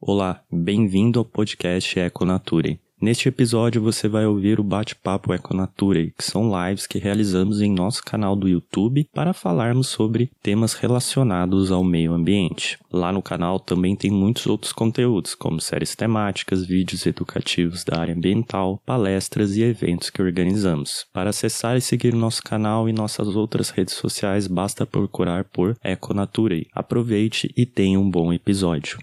Olá, bem-vindo ao podcast Econature. Neste episódio você vai ouvir o bate-papo Econature, que são lives que realizamos em nosso canal do YouTube para falarmos sobre temas relacionados ao meio ambiente. Lá no canal também tem muitos outros conteúdos, como séries temáticas, vídeos educativos da área ambiental, palestras e eventos que organizamos. Para acessar e seguir nosso canal e nossas outras redes sociais, basta procurar por Econature. Aproveite e tenha um bom episódio.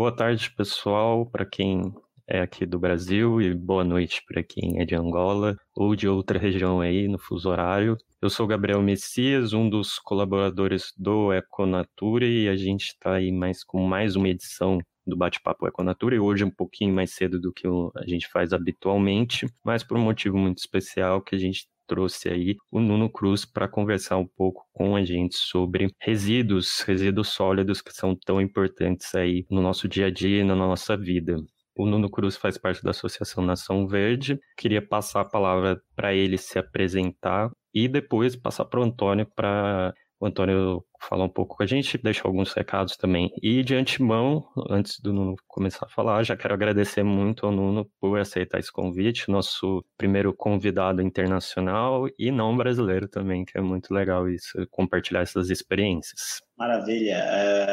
Boa tarde, pessoal, para quem é aqui do Brasil e boa noite para quem é de Angola ou de outra região aí no fuso horário. Eu sou Gabriel Messias, um dos colaboradores do Econatura e a gente está aí mais com mais uma edição do Bate-Papo Econatura e hoje um pouquinho mais cedo do que a gente faz habitualmente, mas por um motivo muito especial que a gente trouxe aí o Nuno Cruz para conversar um pouco com a gente sobre resíduos, resíduos sólidos que são tão importantes aí no nosso dia a dia e na nossa vida. O Nuno Cruz faz parte da Associação Nação Verde. Queria passar a palavra para ele se apresentar e depois passar para o Antônio para o Antônio falar um pouco com a gente, deixar alguns recados também. E de antemão, antes do Nuno começar a falar, já quero agradecer muito ao Nuno por aceitar esse convite, nosso primeiro convidado internacional e não brasileiro também, que é muito legal isso, compartilhar essas experiências. Maravilha.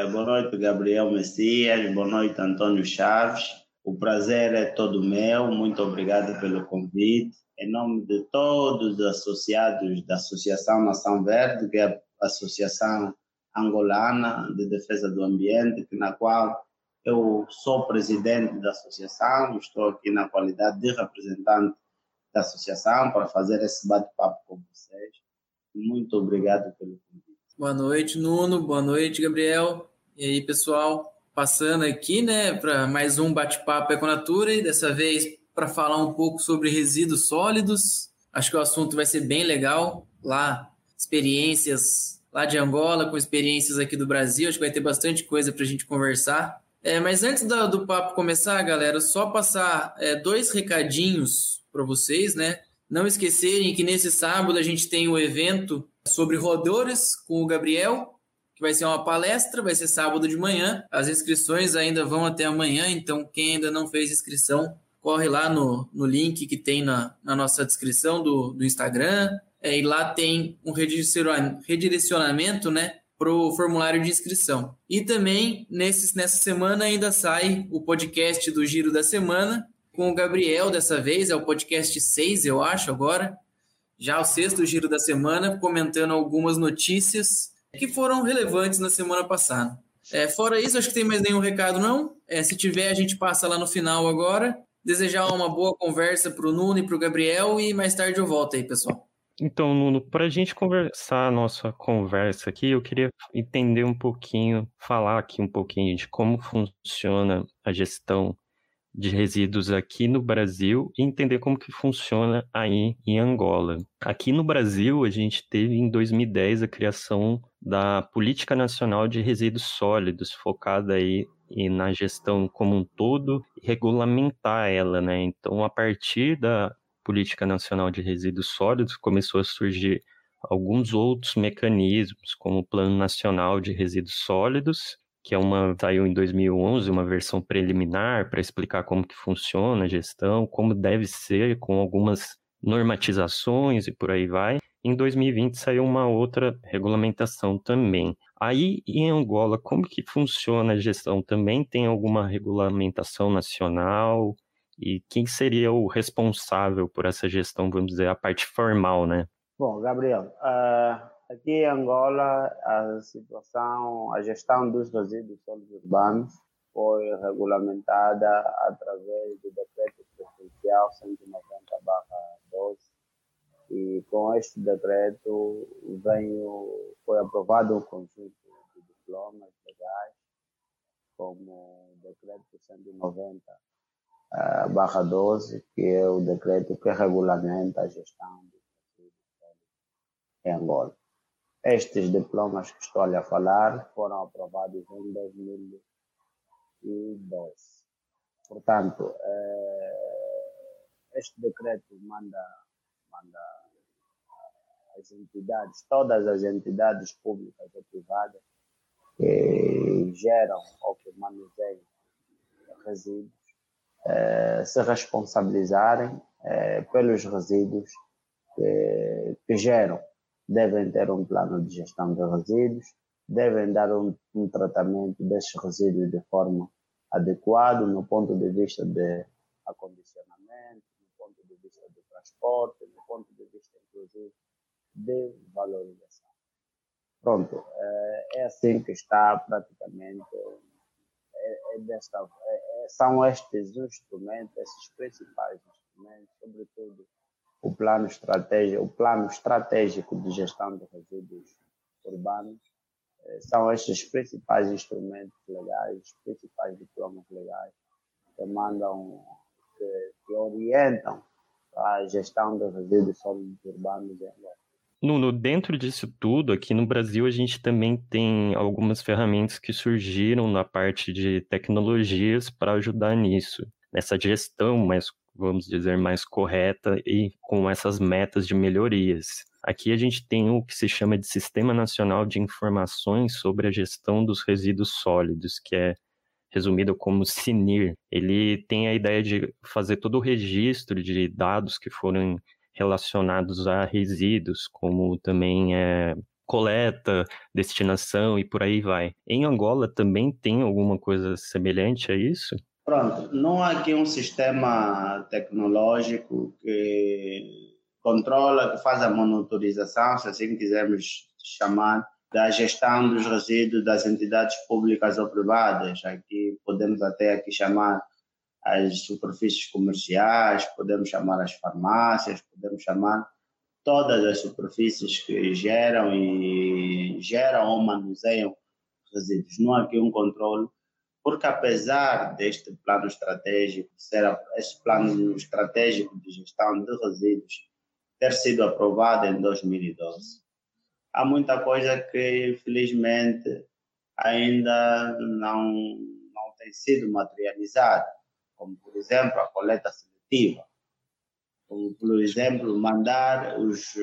Uh, boa noite, Gabriel Messias. Boa noite, Antônio Chaves. O prazer é todo meu, muito obrigado pelo convite. Em nome de todos os associados da Associação Nação Verde, que é Associação Angolana de Defesa do Ambiente, na qual eu sou presidente da associação, estou aqui na qualidade de representante da associação para fazer esse bate-papo com vocês. Muito obrigado pelo convite. Boa noite, Nuno. Boa noite, Gabriel. E aí, pessoal? passando aqui, né, para mais um bate-papo Econatura e dessa vez para falar um pouco sobre resíduos sólidos. Acho que o assunto vai ser bem legal. Lá, experiências lá de Angola, com experiências aqui do Brasil. Acho que vai ter bastante coisa para a gente conversar. É, mas antes do, do, papo começar, galera, só passar é, dois recadinhos para vocês, né? Não esquecerem que nesse sábado a gente tem o um evento sobre rodores com o Gabriel, que vai ser uma palestra, vai ser sábado de manhã. As inscrições ainda vão até amanhã, então quem ainda não fez inscrição, corre lá no, no link que tem na, na nossa descrição do, do Instagram. É, e lá tem um redirecionamento, né? Para o formulário de inscrição. E também, nesse, nessa semana, ainda sai o podcast do Giro da Semana, com o Gabriel dessa vez, é o podcast 6, eu acho, agora. Já o sexto Giro da Semana, comentando algumas notícias que foram relevantes na semana passada. É, fora isso, acho que tem mais nenhum recado, não. É, se tiver, a gente passa lá no final agora. Desejar uma boa conversa para o Nuno e para o Gabriel e mais tarde eu volto aí, pessoal. Então, Nuno, para a gente conversar a nossa conversa aqui, eu queria entender um pouquinho, falar aqui um pouquinho de como funciona a gestão de resíduos aqui no Brasil e entender como que funciona aí em Angola. Aqui no Brasil, a gente teve em 2010 a criação da Política Nacional de Resíduos Sólidos, focada aí na gestão como um todo e regulamentar ela, né? Então, a partir da Política Nacional de Resíduos Sólidos, começou a surgir alguns outros mecanismos, como o Plano Nacional de Resíduos Sólidos, que é uma saiu em 2011, uma versão preliminar para explicar como que funciona a gestão, como deve ser com algumas normatizações e por aí vai. Em 2020 saiu uma outra regulamentação também. Aí em Angola, como que funciona a gestão? Também tem alguma regulamentação nacional? E quem seria o responsável por essa gestão, vamos dizer, a parte formal, né? Bom, Gabriel, uh Aqui em Angola, a situação, a gestão dos resíduos sólidos urbanos foi regulamentada através do decreto presidencial 190/12 e com este decreto veio, foi aprovado um conjunto de diplomas legais como o decreto 190 barra 12, que é o decreto que regulamenta a gestão sólidos em Angola. Estes diplomas que estou a falar foram aprovados em 2012. Portanto, eh, este decreto manda, manda as entidades, todas as entidades públicas ou privadas que geram ou que manuseiam resíduos eh, se responsabilizarem eh, pelos resíduos que, que, geram. Devem ter um plano de gestão de resíduos, devem dar um, um tratamento desses resíduos de forma adequada no ponto de vista de acondicionamento, no ponto de vista de transporte, no ponto de vista, inclusive, de valorização. Pronto, eh, é assim que está praticamente é, é é, é, são estes instrumentos, esses principais instrumentos, sobretudo o plano estratégico, o plano estratégico de gestão de resíduos urbanos, é, são estes principais instrumentos legais, principais diplomas legais que mandam, que, que orientam a gestão de resíduos sólidos urbanos em Angola. Nuno, dentro disso tudo, aqui no Brasil a gente também tem algumas ferramentas que surgiram na parte de tecnologias para ajudar nisso, nessa gestão mais, vamos dizer, mais correta e com essas metas de melhorias. Aqui a gente tem o que se chama de Sistema Nacional de Informações sobre a Gestão dos Resíduos Sólidos, que é resumido como CINIR. Ele tem a ideia de fazer todo o registro de dados que foram relacionados a resíduos, como também é, coleta, destinação e por aí vai. Em Angola também tem alguma coisa semelhante a isso? Pronto, não há aqui um sistema tecnológico que controla, que faz a monitorização, se assim quisermos chamar, da gestão dos resíduos das entidades públicas ou privadas. Aqui podemos até aqui chamar as superfícies comerciais, podemos chamar as farmácias, podemos chamar todas as superfícies que geram e geram ou manuseiam resíduos. Não há aqui um controle, porque apesar deste plano estratégico, ser este plano estratégico de gestão de resíduos ter sido aprovado em 2012, há muita coisa que infelizmente ainda não, não tem sido materializada como por exemplo a coleta seletiva, como por exemplo mandar os,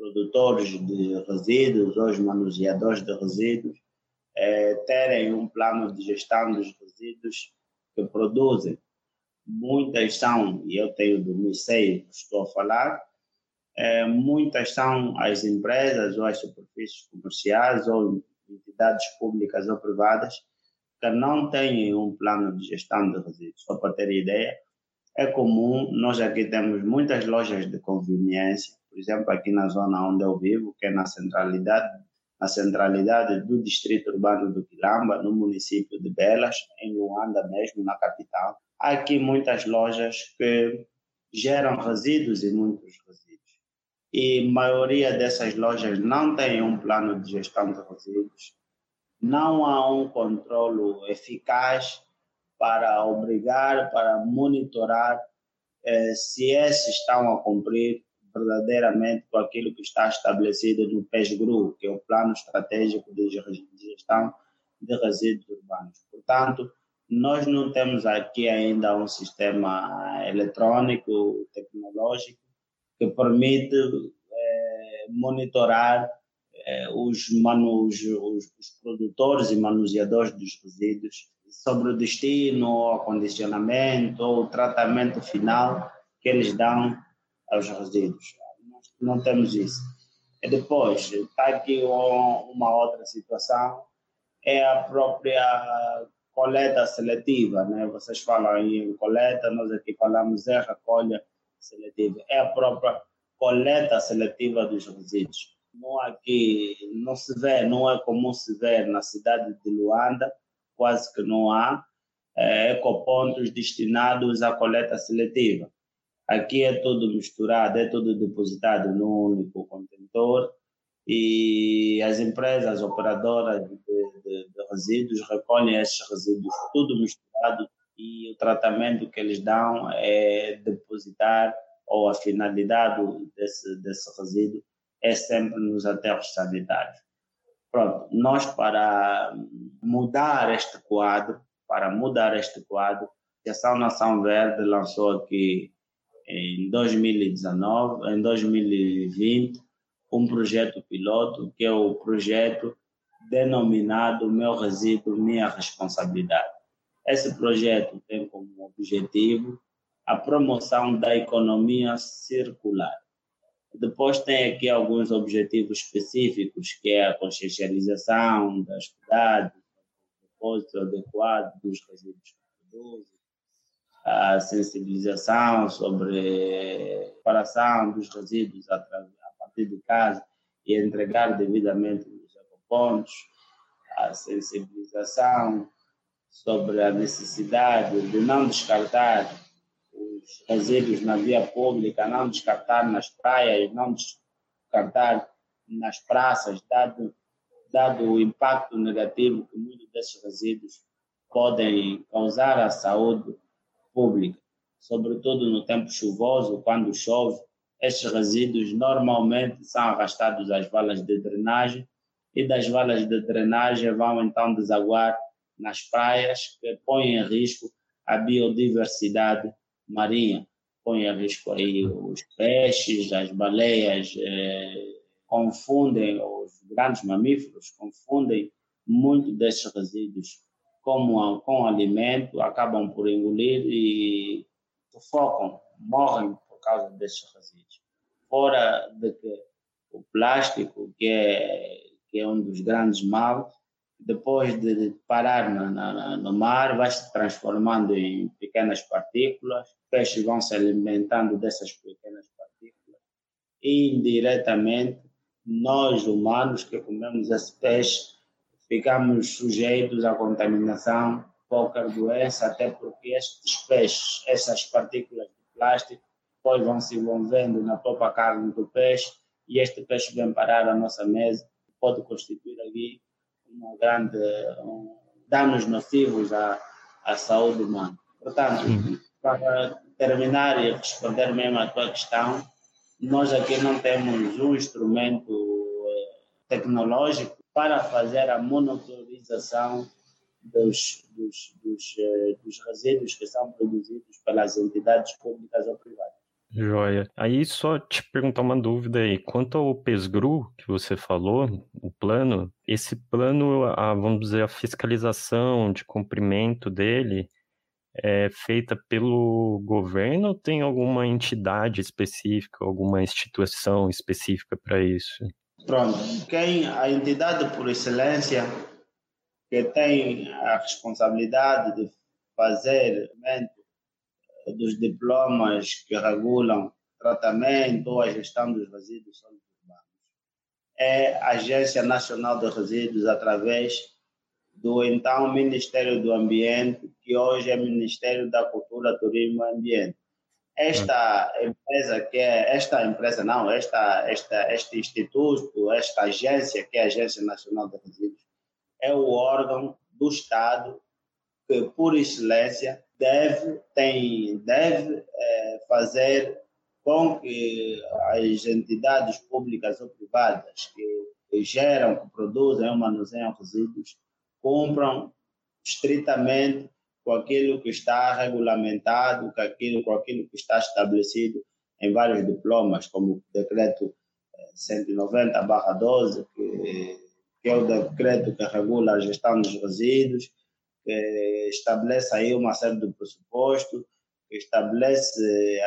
produtores de resíduos os manuseadores de resíduos é, terem um plano de gestão dos resíduos que produzem. Muitas são, e eu tenho do MICEI que estou a falar, é, muitas são as empresas ou as superfícies comerciais ou entidades públicas ou privadas que não têm um plano de gestão de resíduos. Só para ter ideia, é comum, nós aqui temos muitas lojas de conveniência, por exemplo, aqui na zona onde eu vivo, que é na centralidade, na centralidade do distrito urbano do Quilamba, no município de Belas, em Luanda mesmo, na capital. Há aqui muitas lojas que geram resíduos e muitos resíduos. E a maioria dessas lojas não tem um plano de gestão de resíduos não há um controle eficaz para obrigar, para monitorar eh, se esses estão a cumprir verdadeiramente com aquilo que está estabelecido no PESGRU, que é o Plano Estratégico de Gestão de Resíduos Urbanos. Portanto, nós não temos aqui ainda um sistema eletrônico, tecnológico, que permite eh, monitorar os, os, os, os, produtores e manuseadores dos resíduos sobre o destino, o acondicionamento o tratamento final que eles dão aos resíduos. Não, não temos isso. E depois, está aqui uma outra situação, é a própria coleta seletiva, né? Vocês falam em coleta, nós aqui falamos em recolha seletiva. É a própria coleta seletiva dos resíduos não aqui não se vê, não é comum se ver na cidade de Luanda, quase que não há é, ecopontos destinados à coleta seletiva. Aqui é tudo misturado, é tudo depositado num único contentor e as empresas operadoras de, de, de resíduos recolhem esses resíduos tudo misturado e o tratamento que eles dão é depositar ou a finalidade desse, desse resíduo é sempre nos aterros sanitários. Pronto, nós para mudar este quadro, para mudar este quadro, a Ação Nação Verde lançou aqui em 2019, em 2020, um projeto piloto, que é o projeto denominado Meu Resíduo, Minha Responsabilidade. Esse projeto tem como objetivo a promoção da economia circular. Depois tem aqui alguns objetivos específicos, que é a consciencialização das cidades, o depósito adequado dos resíduos produzem, a sensibilização sobre a separação dos resíduos a, partir de casa e entregar devidamente nos ecopontos, a sensibilização sobre a necessidade de não descartar os resíduos na via pública, não descartar nas praias, não descartar nas praças, dado, dado o impacto negativo que muitos desses resíduos podem causar à saúde pública, sobretudo no tempo chuvoso, quando chove, estes resíduos normalmente são arrastados às valas de drenagem e das valas de drenagem vão então desaguar nas praias, que põem em risco a biodiversidade marinha, põe em risco aí os peixes, as baleias, eh, confundem os grandes mamíferos, confundem muito destes resíduos como com alimento, acabam por engolir e sufocam, morrem por causa destes resíduos. Fora de que o plástico, que é, que é um dos grandes males, depois de parar na, na, no mar, vai se transformando em pequenas partículas, peixes vão se alimentando dessas pequenas partículas. E indiretamente nós humanos que comemos esse peixe ficamos sujeitos à contaminação, qualquer doença, até porque estes peixes, essas partículas de plástico, depois vão se envolvendo na própria carne do peixe e este peixe vem parar à nossa mesa, pode constituir ali uma grande um, danos nocivos à, à saúde humana. Portanto, para terminar e responder mesmo à tua questão, nós aqui não temos um instrumento eh, tecnológico para fazer a monitorização dos, dos, dos, eh, dos resíduos que são produzidos pelas entidades públicas ou privadas. Joia. Aí só te perguntar uma dúvida aí. Quanto ao PESGRU que você falou, o plano, esse plano, a, vamos dizer, a fiscalização de cumprimento dele é feita pelo governo ou tem alguma entidade específica, alguma instituição específica para isso? Pronto. Quem a entidade por excelência que tem a responsabilidade de fazer dos diplomas que regulam tratamento ou a gestão dos resíduos sólidos urbanos. É a Agência Nacional de Resíduos, através do então Ministério do Ambiente, que hoje é Ministério da Cultura, Turismo e Ambiente. Esta empresa que é esta empresa não, esta esta este instituto, esta agência que é a Agência Nacional de Resíduos é o órgão do Estado que por excelência deve, tem, deve é, fazer com que as entidades públicas ou privadas que geram, que produzem ou manuseiam resíduos cumpram estritamente com aquilo que está regulamentado, com aquilo, com aquilo que está estabelecido em vários diplomas, como o decreto 190/12, que, que é o decreto que regula a gestão dos resíduos, que estabelece aí uma série de pressupostos, que estabelece eh,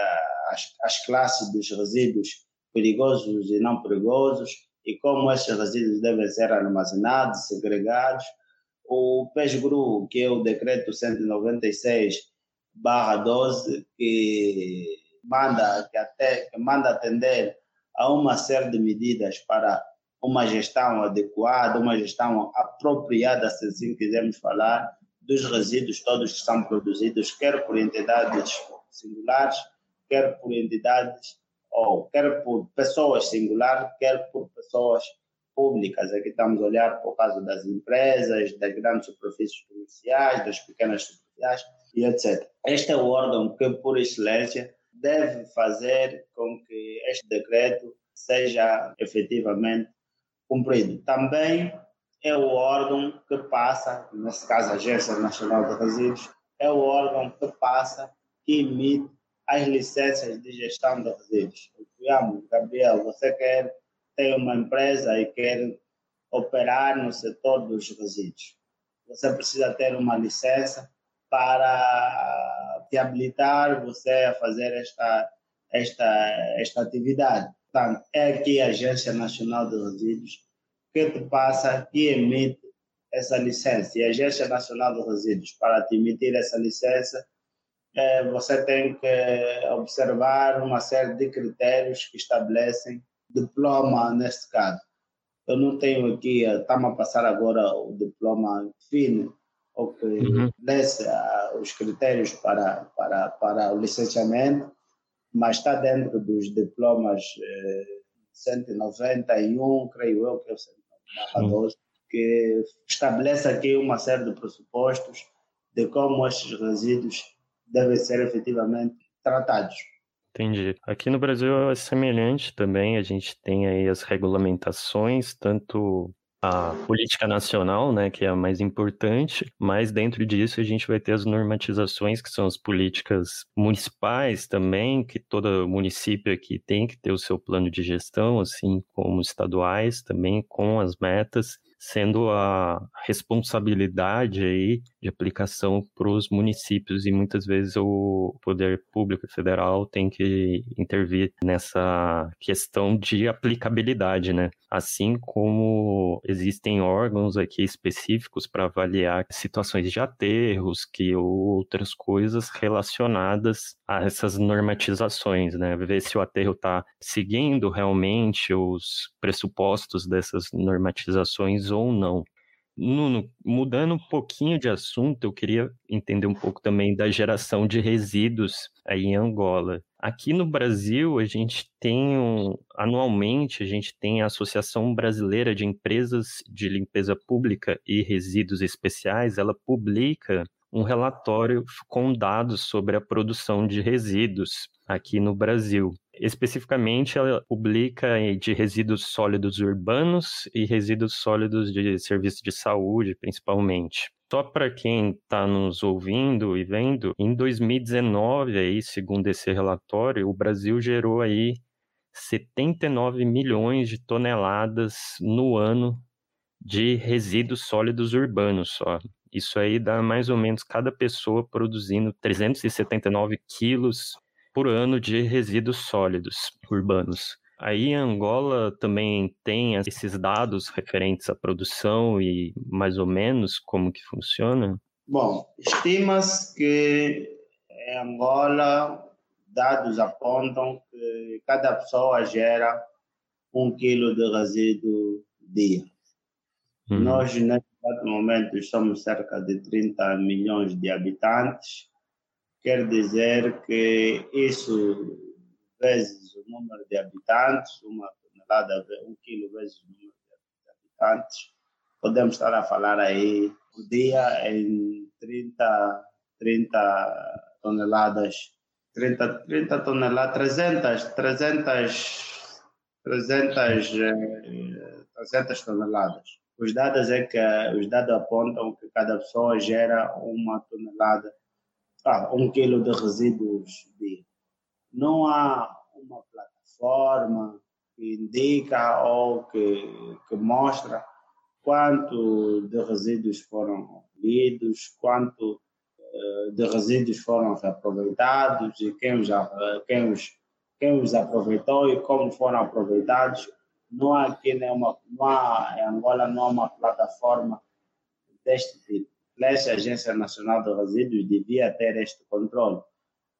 as, as classes dos resíduos perigosos e não perigosos e como esses resíduos devem ser armazenados, segregados. O PESGRU, que é o decreto 196 12, que manda, que, até, que manda atender a uma série de medidas para uma gestão adequada, uma gestão apropriada, se assim quisermos falar, dos resíduos todos que são produzidos, quer por entidades singulares, quer por entidades ou quer por pessoas singulares, quer por pessoas públicas. Aqui estamos a olhar por causa das empresas, das grandes superfícies comerciais, das pequenas superfícies e etc. Este é o órgão que, por excelência, deve fazer com que este decreto seja efetivamente cumprido. Também é o órgão que passa, nesse caso a Agência Nacional de Resíduos, é o órgão que passa, que emite as licenças de gestão de resíduos. Digamos, Gabriel, você quer ter uma empresa e quer operar no setor dos resíduos. Você precisa ter uma licença para te habilitar você a fazer esta, esta, esta atividade. Portanto, é aqui a Agência Nacional de Resíduos que te passa e emite essa licença. E a Agência Nacional de Resíduos, para te emitir essa licença, é, você tem que observar uma série de critérios que estabelecem diploma neste caso. Eu não tenho aqui, estamos a passar agora o diploma fino, o que uhum. desce uh, os critérios para, para, para o licenciamento, mas está dentro dos diplomas eh, 191, creio eu, que é o 192, que estabelece aqui uma série de pressupostos de como estes resíduos devem ser efetivamente tratados. Entendi. Aqui no Brasil é semelhante também, a gente tem aí as regulamentações, tanto a política nacional, né, que é a mais importante, mas dentro disso a gente vai ter as normatizações, que são as políticas municipais também, que todo município aqui tem que ter o seu plano de gestão, assim como estaduais também, com as metas sendo a responsabilidade aí de aplicação para os municípios e muitas vezes o poder público federal tem que intervir nessa questão de aplicabilidade, né? Assim como existem órgãos aqui específicos para avaliar situações de aterros, que outras coisas relacionadas a essas normatizações, né? Ver se o aterro está seguindo realmente os pressupostos dessas normatizações ou não. Nuno, mudando um pouquinho de assunto, eu queria entender um pouco também da geração de resíduos aí em Angola. Aqui no Brasil, a gente tem, um, anualmente, a gente tem a Associação Brasileira de Empresas de Limpeza Pública e Resíduos Especiais, ela publica um relatório com dados sobre a produção de resíduos aqui no Brasil. Especificamente, ela publica de resíduos sólidos urbanos e resíduos sólidos de serviço de saúde, principalmente. Só para quem está nos ouvindo e vendo, em 2019, aí, segundo esse relatório, o Brasil gerou aí 79 milhões de toneladas no ano de resíduos sólidos urbanos só. Isso aí dá mais ou menos cada pessoa produzindo 379 quilos por ano de resíduos sólidos urbanos. Aí Angola também tem esses dados referentes à produção e mais ou menos como que funciona? Bom, estima-se que em Angola dados apontam que cada pessoa gera um quilo de resíduo dia. Hum. Nós, neste momento, somos cerca de 30 milhões de habitantes quer dizer que isso vezes o número de habitantes, uma tonelada, um quilo vezes o número de habitantes, podemos estar a falar aí por dia em 30, 30 toneladas, 30, 30 toneladas, 300, 300, 300, 300 toneladas. Os dados é que os dados apontam que cada pessoa gera uma tonelada ah, um quilo de resíduos de. Não há uma plataforma que indica ou que, que mostra quanto de resíduos foram lidos, quanto uh, de resíduos foram reaproveitados e quem os, quem, os, quem os aproveitou e como foram aproveitados. Não há aqui nenhuma, não há, em Angola não há uma plataforma deste tipo essa Agência Nacional de Resíduos devia ter este controle.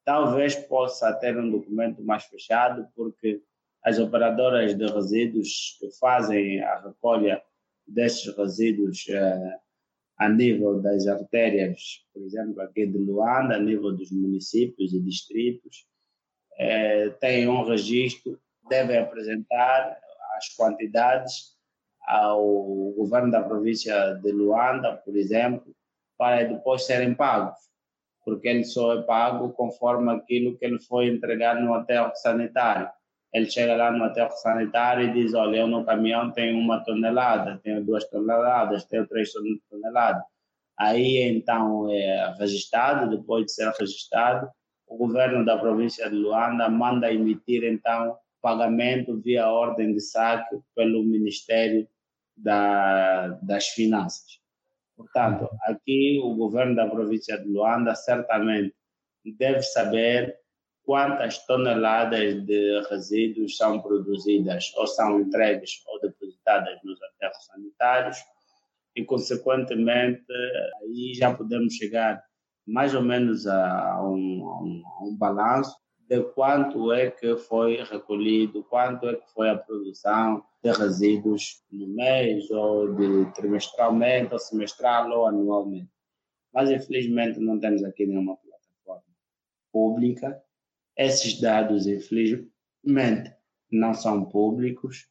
Talvez possa ter um documento mais fechado, porque as operadoras de resíduos que fazem a recolha destes resíduos eh, a nível das artérias, por exemplo, aqui de Luanda, a nível dos municípios e distritos, eh, têm um registro, devem apresentar as quantidades ao governo da província de Luanda, por exemplo, para depois serem pagos, porque ele só é pago conforme aquilo que ele foi entregar no aterro sanitário. Ele chega lá no aterro sanitário e diz: Olha, eu no caminhão tenho uma tonelada, tenho duas toneladas, tenho três toneladas. Aí então é registrado, depois de ser registrado, o governo da província de Luanda manda emitir então pagamento via ordem de saque pelo Ministério da, das Finanças. Portanto, aqui o governo da província de Luanda certamente deve saber quantas toneladas de resíduos são produzidas ou são entregues ou depositadas nos aterros sanitários e, consequentemente, aí já podemos chegar mais ou menos a um, a um, a um balanço de quanto é que foi recolhido, quanto é que foi a produção de resíduos no mês, ou de trimestralmente, ou semestral, ou anualmente. Mas, infelizmente, não temos aqui nenhuma plataforma pública. Esses dados, infelizmente, não são públicos,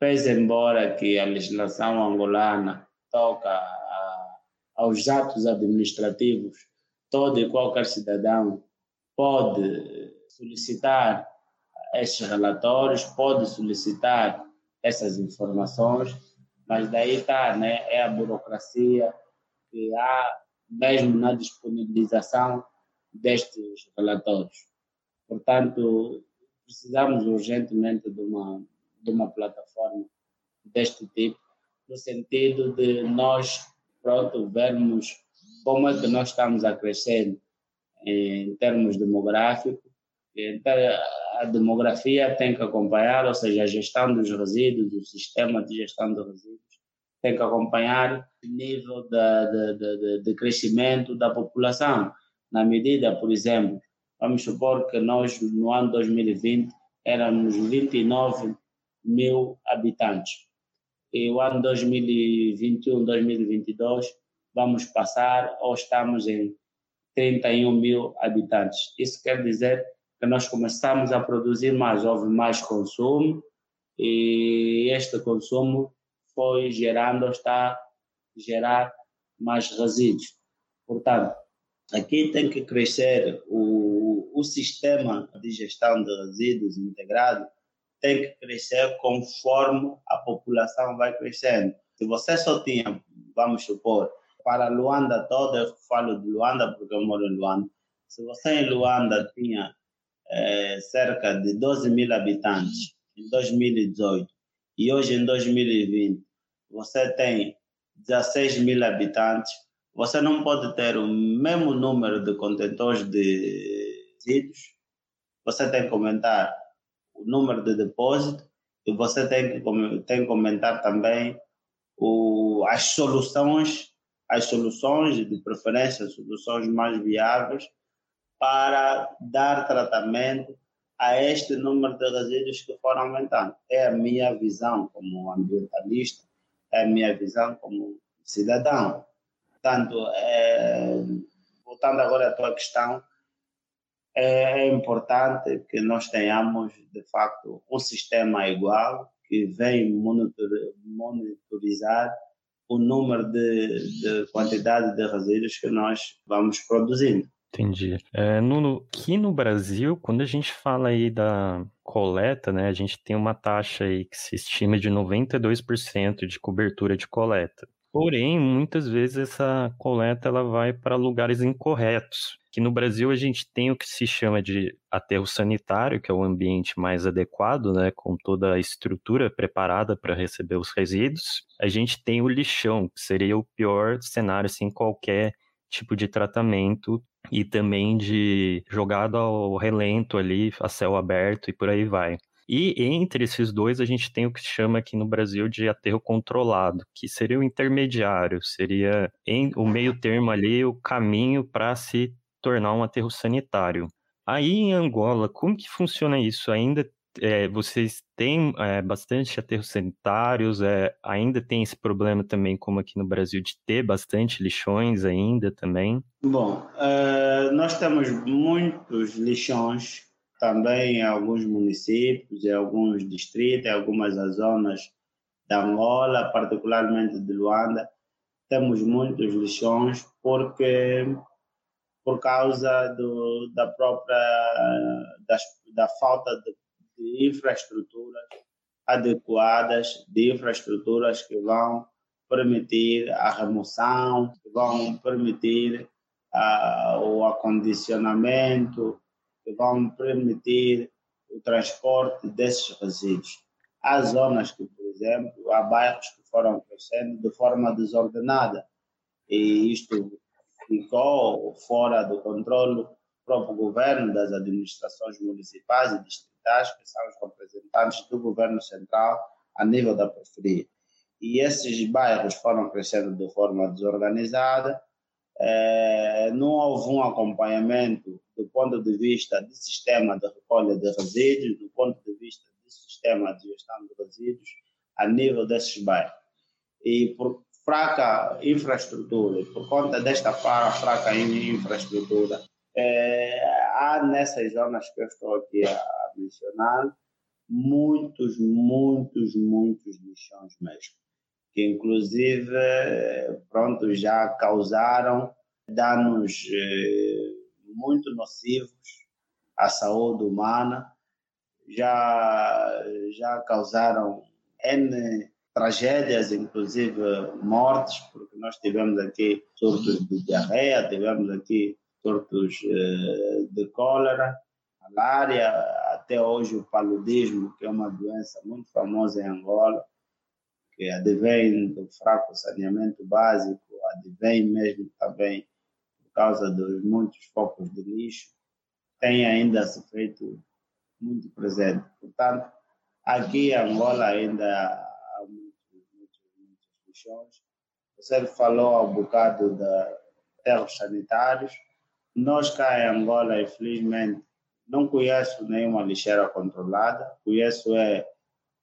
pese embora que a legislação angolana toca a, aos atos administrativos, todo e qualquer cidadão pode solicitar estes relatórios, pode solicitar essas informações, mas daí está, né, é a burocracia que há mesmo na disponibilização destes relatórios. Portanto, precisamos urgentemente de uma, de uma plataforma deste tipo, no sentido de nós, pronto, vermos como é que nós estamos a crescer em termos demográficos então, a demografia tem que acompanhar, ou seja, a gestão dos resíduos, o sistema de gestão dos resíduos, tem que acompanhar o nível de, de, de, de crescimento da população. Na medida, por exemplo, vamos supor que nós, no ano 2020, éramos 29 mil habitantes. E o ano 2021, 2022, vamos passar ou estamos em 31 mil habitantes. Isso quer dizer nós começamos a produzir mais, houve mais consumo e este consumo foi gerando, está a gerar mais resíduos. Portanto, aqui tem que crescer o, o sistema de gestão de resíduos integrado, tem que crescer conforme a população vai crescendo. Se você só tinha, vamos supor, para Luanda toda, eu falo de Luanda porque eu moro em Luanda, se você em Luanda tinha é, cerca de 12 mil habitantes em 2018 e hoje em 2020 você tem 16 mil habitantes, você não pode ter o mesmo número de contentores de resíduos, você tem que aumentar o número de depósito e você tem que, tem que aumentar também o, as soluções, as soluções, de preferência, soluções mais viáveis para dar tratamento a este número de resíduos que foram aumentando. É a minha visão como ambientalista, é a minha visão como cidadão. Portanto, é, voltando agora à tua questão, é, é importante que nós tenhamos, de facto, um sistema igual que vem monitorizar o número de, de quantidade de resíduos que nós vamos produzindo. Entendi. É, no, aqui no Brasil, quando a gente fala aí da coleta, né, a gente tem uma taxa aí que se estima de 92% de cobertura de coleta. Porém, muitas vezes essa coleta ela vai para lugares incorretos. Aqui no Brasil a gente tem o que se chama de aterro sanitário, que é o ambiente mais adequado, né, com toda a estrutura preparada para receber os resíduos. A gente tem o lixão, que seria o pior cenário assim, qualquer tipo de tratamento e também de jogado ao relento ali, a céu aberto e por aí vai. E entre esses dois, a gente tem o que se chama aqui no Brasil de aterro controlado, que seria o intermediário, seria em, o meio termo ali, o caminho para se tornar um aterro sanitário. Aí em Angola, como que funciona isso? Ainda é, vocês têm é, bastante aterros sanitários, é, ainda tem esse problema também, como aqui no Brasil, de ter bastante lixões ainda também? Bom, uh, nós temos muitos lixões também em alguns municípios, em alguns distritos, em algumas zonas da Angola, particularmente de Luanda, temos muitos lixões porque por causa do, da própria da falta de de infraestruturas adequadas, de infraestruturas que vão permitir a remoção, que vão permitir uh, o acondicionamento, que vão permitir o transporte desses resíduos. Há zonas que, por exemplo, há bairros que foram crescendo de forma desordenada e isto ficou fora do controle do próprio governo, das administrações municipais e distritais, que são os representantes do governo central a nível da periferia. E esses bairros foram crescendo de forma desorganizada, é, não houve um acompanhamento do ponto de vista do sistema de recolha de resíduos, do ponto de vista do sistema de gestão de resíduos a nível desses bairros. E por fraca infraestrutura, por conta desta fraca infraestrutura, é, há nessas zonas que eu estou aqui a mencionar muitos, muitos, muitos lixões mesmo, que inclusive pronto, já causaram danos eh, muito nocivos à saúde humana, já, já causaram N tragédias, inclusive mortes, porque nós tivemos aqui surtos de diarreia, tivemos aqui surtos eh, de cólera, malária, até hoje o paludismo, que é uma doença muito famosa em Angola, que advém do fraco saneamento básico, advém mesmo também por causa dos muitos focos de lixo, tem ainda se feito muito presente. Portanto, aqui em Angola ainda você falou um bocado de terros sanitários. Nós cá em Angola, infelizmente, não conheço nenhuma lixeira controlada. Conheço é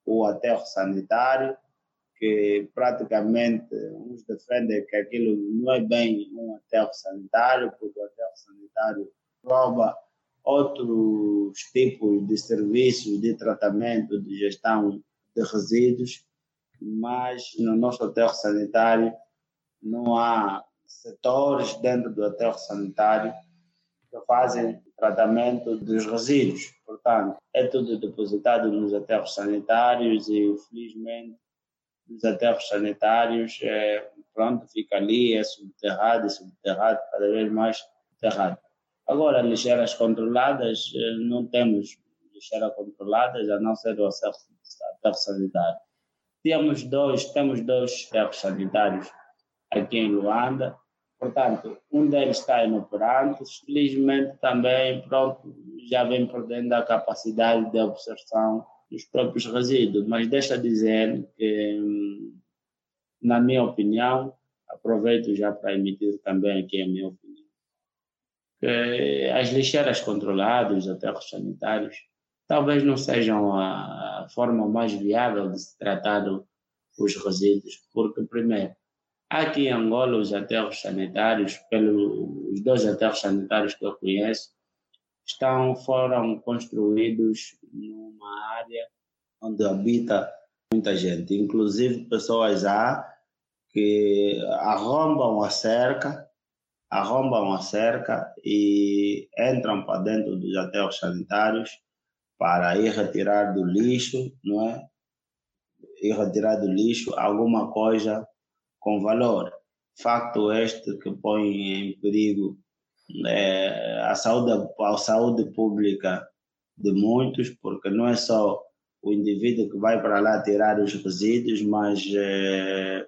o aterro sanitário, que praticamente uns defendem que aquilo não é bem um aterro sanitário, porque o aterro sanitário rouba outros tipos de serviços de tratamento, de gestão de resíduos mas no nosso aterro sanitário não há setores dentro do aterro sanitário que fazem tratamento dos resíduos. Portanto, é tudo depositado nos aterros sanitários e, felizmente, os aterros sanitários, é, pronto, fica ali, é subterrado, é subterrado, cada vez mais subterrado. Agora, lixeiras controladas, eh, não temos lixeiras controladas, a não ser o aterro sanitário. Temos dois, temos dois ferros sanitários aqui em Luanda, portanto, um deles está inoperante, felizmente também, pronto, já vem perdendo a capacidade de absorção dos próprios resíduos, mas deixa dizer que, hum, na minha opinião, aproveito já para emitir também aqui a minha opinião, que as lixeiras controladas, os aterros sanitários, talvez não sejam a forma mais viável de se tratar os resíduos, porque, primeiro, aqui em Angola, os aterros sanitários, pelos dois aterros sanitários que eu conheço, estão, foram construídos numa área onde habita muita gente, inclusive pessoas há que arrombam a cerca, arrombam a cerca e entram para dentro dos aterros sanitários para ir retirar do lixo, não é? Ir retirar do lixo alguma coisa com valor. Facto este que põe em perigo é, a, saúde, a saúde pública de muitos, porque não é só o indivíduo que vai para lá tirar os resíduos, mas é,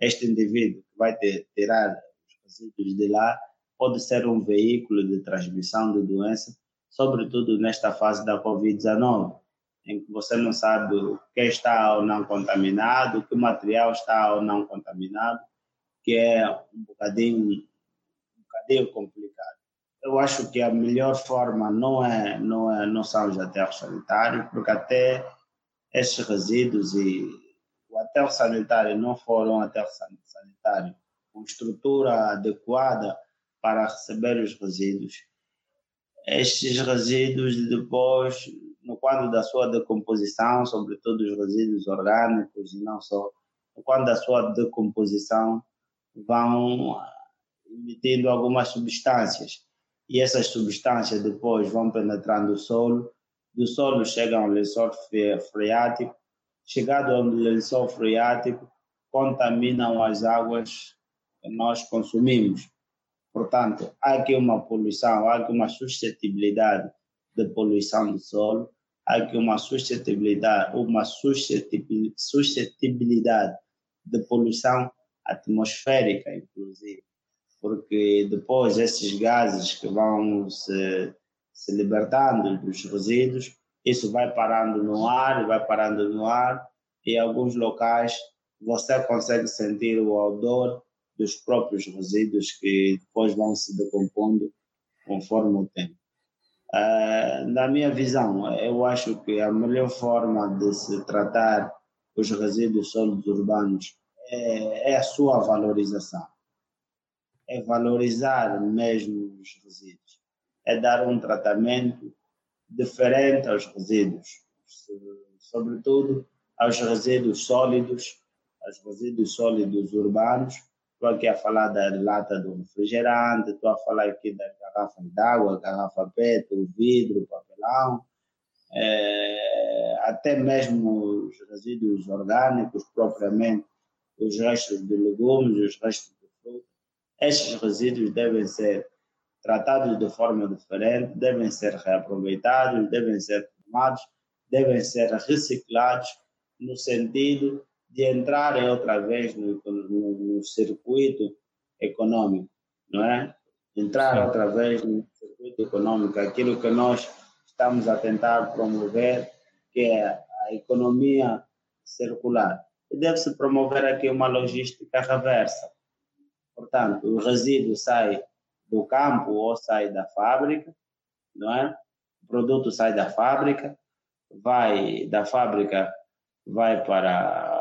este indivíduo que vai ter, tirar os resíduos de lá pode ser um veículo de transmissão de doença sobretudo nesta fase da Covid-19, em que você não sabe o que está ou não contaminado, que material está ou não contaminado, que é um bocadinho, um bocadinho complicado. Eu acho que a melhor forma não é não é não são os aterros sanitários, porque até esses resíduos e o aterro sanitário não foram um aterro sanitário com estrutura adequada para receber os resíduos estes resíduos depois, no quadro da sua decomposição, sobretudo os resíduos orgânicos e não só, no quadro da sua decomposição, vão emitindo algumas substâncias. E essas substâncias depois vão penetrando o solo, do solo chegam ao lençol freático, chegado ao lençol freático, contaminam as águas que nós consumimos. Portanto, há aqui uma poluição, há aqui uma suscetibilidade de poluição do solo, aqui uma suscetibilidade, uma suscetibilidade de poluição atmosférica, inclusive, porque depois esses gases que vão se, se libertando dos resíduos, isso vai parando no ar, vai parando no ar, e em alguns locais você consegue sentir o odor dos próprios resíduos que depois vão se decompondo conforme o tempo. Uh, na minha visão, eu acho que a melhor forma de se tratar os resíduos sólidos urbanos é, é a sua valorização. É valorizar mesmo os resíduos. É dar um tratamento diferente aos resíduos, sobretudo aos resíduos sólidos, aos resíduos sólidos urbanos. Estou aqui a falar da lata do refrigerante, estou a falar aqui da garrafa d'água, garrafa PET, o vidro, o papelão, é, até mesmo os resíduos orgânicos, propriamente os restos de legumes, os restos de fruta. Estes resíduos devem ser tratados de forma diferente, devem ser reaproveitados, devem ser tomados, devem ser reciclados no sentido de entrarem outra vez no, no, no circuito econômico, não é? Entrar Sim. outra vez no circuito econômico, aquilo que nós estamos a tentar promover, que é a economia circular. E deve-se promover aqui uma logística reversa. Portanto, o resíduo sai do campo ou sai da fábrica, não é? O produto sai da fábrica, vai da fábrica vai para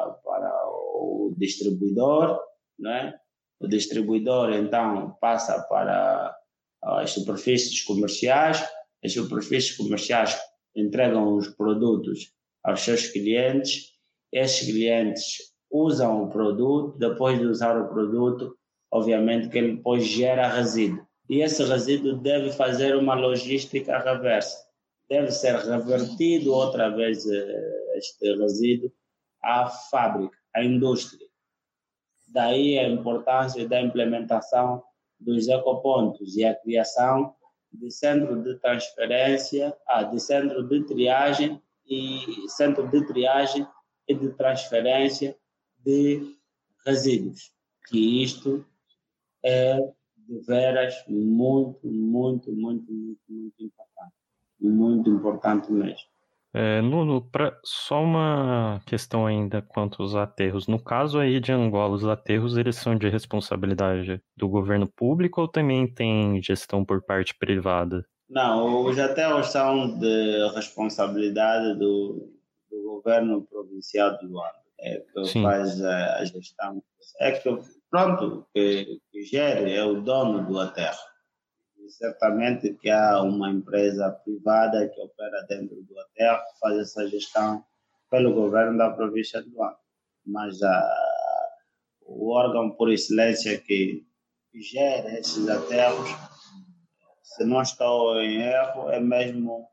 distribuidor, não é? O distribuidor então passa para as superfícies comerciais, as superfícies comerciais entregam os produtos aos seus clientes, esses clientes usam o produto, depois de usar o produto, obviamente que ele depois gera resíduo. E esse resíduo deve fazer uma logística reversa. Deve ser revertido outra vez eh, este resíduo à fábrica, à indústria. Daí a importância da implementação dos ecopontos e a criação de centro de transferência, ah, de centro de triagem e centro de triagem e de transferência de resíduos, que isto é de veras muito, muito, muito, muito, muito importante, muito importante mesmo. É, Nuno, pra, só uma questão ainda quanto aos aterros. No caso aí de Angola, os aterros eles são de responsabilidade do governo público ou também tem gestão por parte privada? Não, os aterros são de responsabilidade do, do governo provincial do Luanda, é que Sim. faz a, a, gestão. É que, pronto, que, que gere, é o dono do aterro certamente que há uma empresa privada que opera dentro do hotel, que faz essa gestão pelo governo da província de Luanda. Mas a, o órgão por excelência que gera esses aterros, se não estou em erro, é mesmo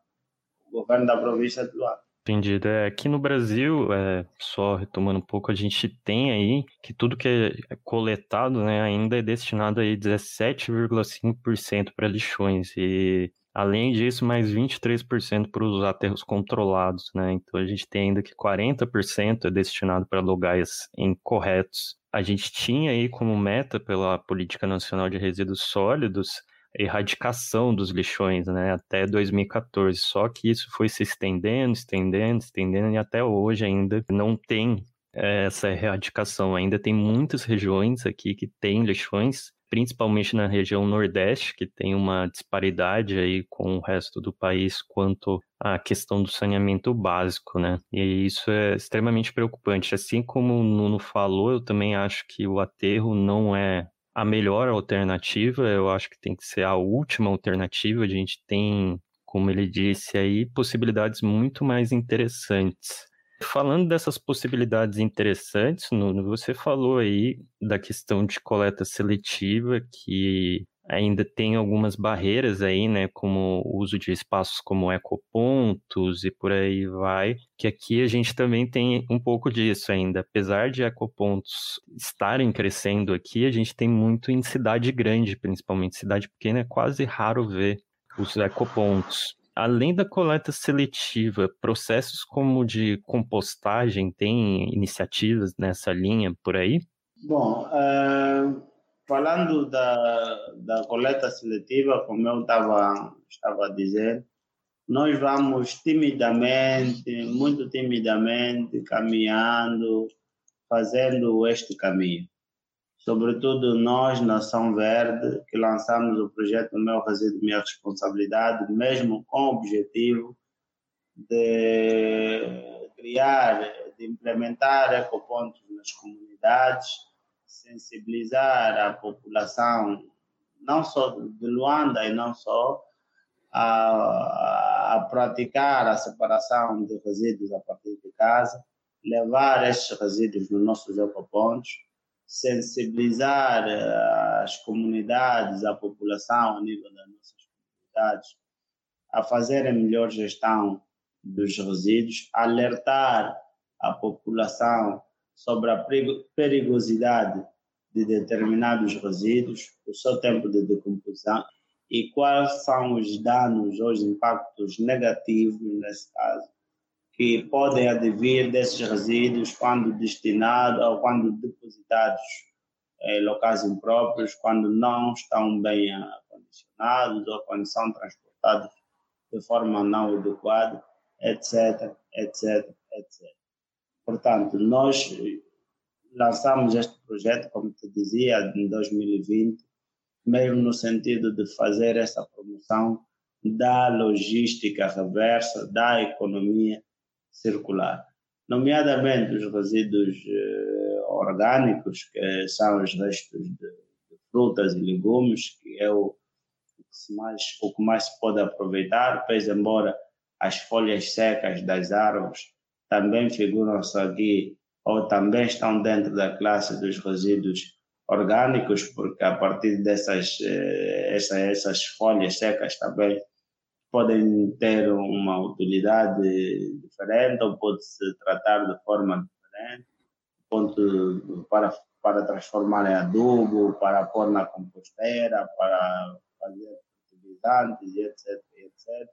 o governo da província de Luanda. Entendido. É, aqui no Brasil, é, só retomando um pouco, a gente tem aí que tudo que é coletado né, ainda é destinado aí 17,5% para lixões e Além disso, mais 23% para os aterros controlados, né? Então a gente tem ainda que 40% é destinado para lugares incorretos. A gente tinha aí como meta pela Política Nacional de Resíduos Sólidos erradicação dos lixões, né, até 2014. Só que isso foi se estendendo, estendendo, estendendo e até hoje ainda não tem é, essa erradicação. Ainda tem muitas regiões aqui que têm lixões, principalmente na região Nordeste, que tem uma disparidade aí com o resto do país quanto à questão do saneamento básico, né? E isso é extremamente preocupante. Assim como o Nuno falou, eu também acho que o aterro não é a melhor alternativa, eu acho que tem que ser a última alternativa. A gente tem, como ele disse aí, possibilidades muito mais interessantes. Falando dessas possibilidades interessantes, Nuno, você falou aí da questão de coleta seletiva, que ainda tem algumas barreiras aí, né, como o uso de espaços como ecopontos e por aí vai, que aqui a gente também tem um pouco disso ainda. Apesar de ecopontos estarem crescendo aqui, a gente tem muito em cidade grande, principalmente cidade pequena, é quase raro ver os ecopontos. Além da coleta seletiva, processos como de compostagem, tem iniciativas nessa linha por aí? Bom, uh, falando da, da coleta seletiva, como eu tava, estava a dizer, nós vamos timidamente, muito timidamente, caminhando, fazendo este caminho. Sobretudo nós, Nação Verde, que lançamos o projeto Meu Resíduo, Minha Responsabilidade, mesmo com o objetivo de criar, de implementar ecopontos nas comunidades, sensibilizar a população, não só de Luanda e não só, a, a praticar a separação de resíduos a partir de casa, levar estes resíduos nos nossos ecopontos, sensibilizar eh, as comunidades, a população a nível das nossas comunidades, a fazerem melhor gestão dos resíduos, alertar a população sobre a perigosidade de determinados resíduos, o seu tempo de decomposição e quais são os danos ou os impactos negativos, nesse caso, que podem advir desses resíduos quando destinados ou quando depositados em locais impróprios, quando não estão bem acondicionados ou quando são transportados de forma não adequada, etc, etc, etc. Portanto, nós lançamos este projeto, como te dizia, em 2020, mesmo no sentido de fazer essa promoção da logística reversa, da economia circular, nomeadamente os resíduos eh, orgânicos, que são os restos de, de, frutas e legumes, que é o, que mais, o que mais se pode aproveitar, pois embora as folhas secas das árvores também figuram-se aqui ou também estão dentro da classe dos resíduos orgânicos, porque a partir dessas eh, essa, essas folhas secas também podem ter uma utilidade diferente ou pode se tratar de forma diferente, ponto para para transformar em adubo, para pôr na composteira, para fazer fertilizantes, etc, etc.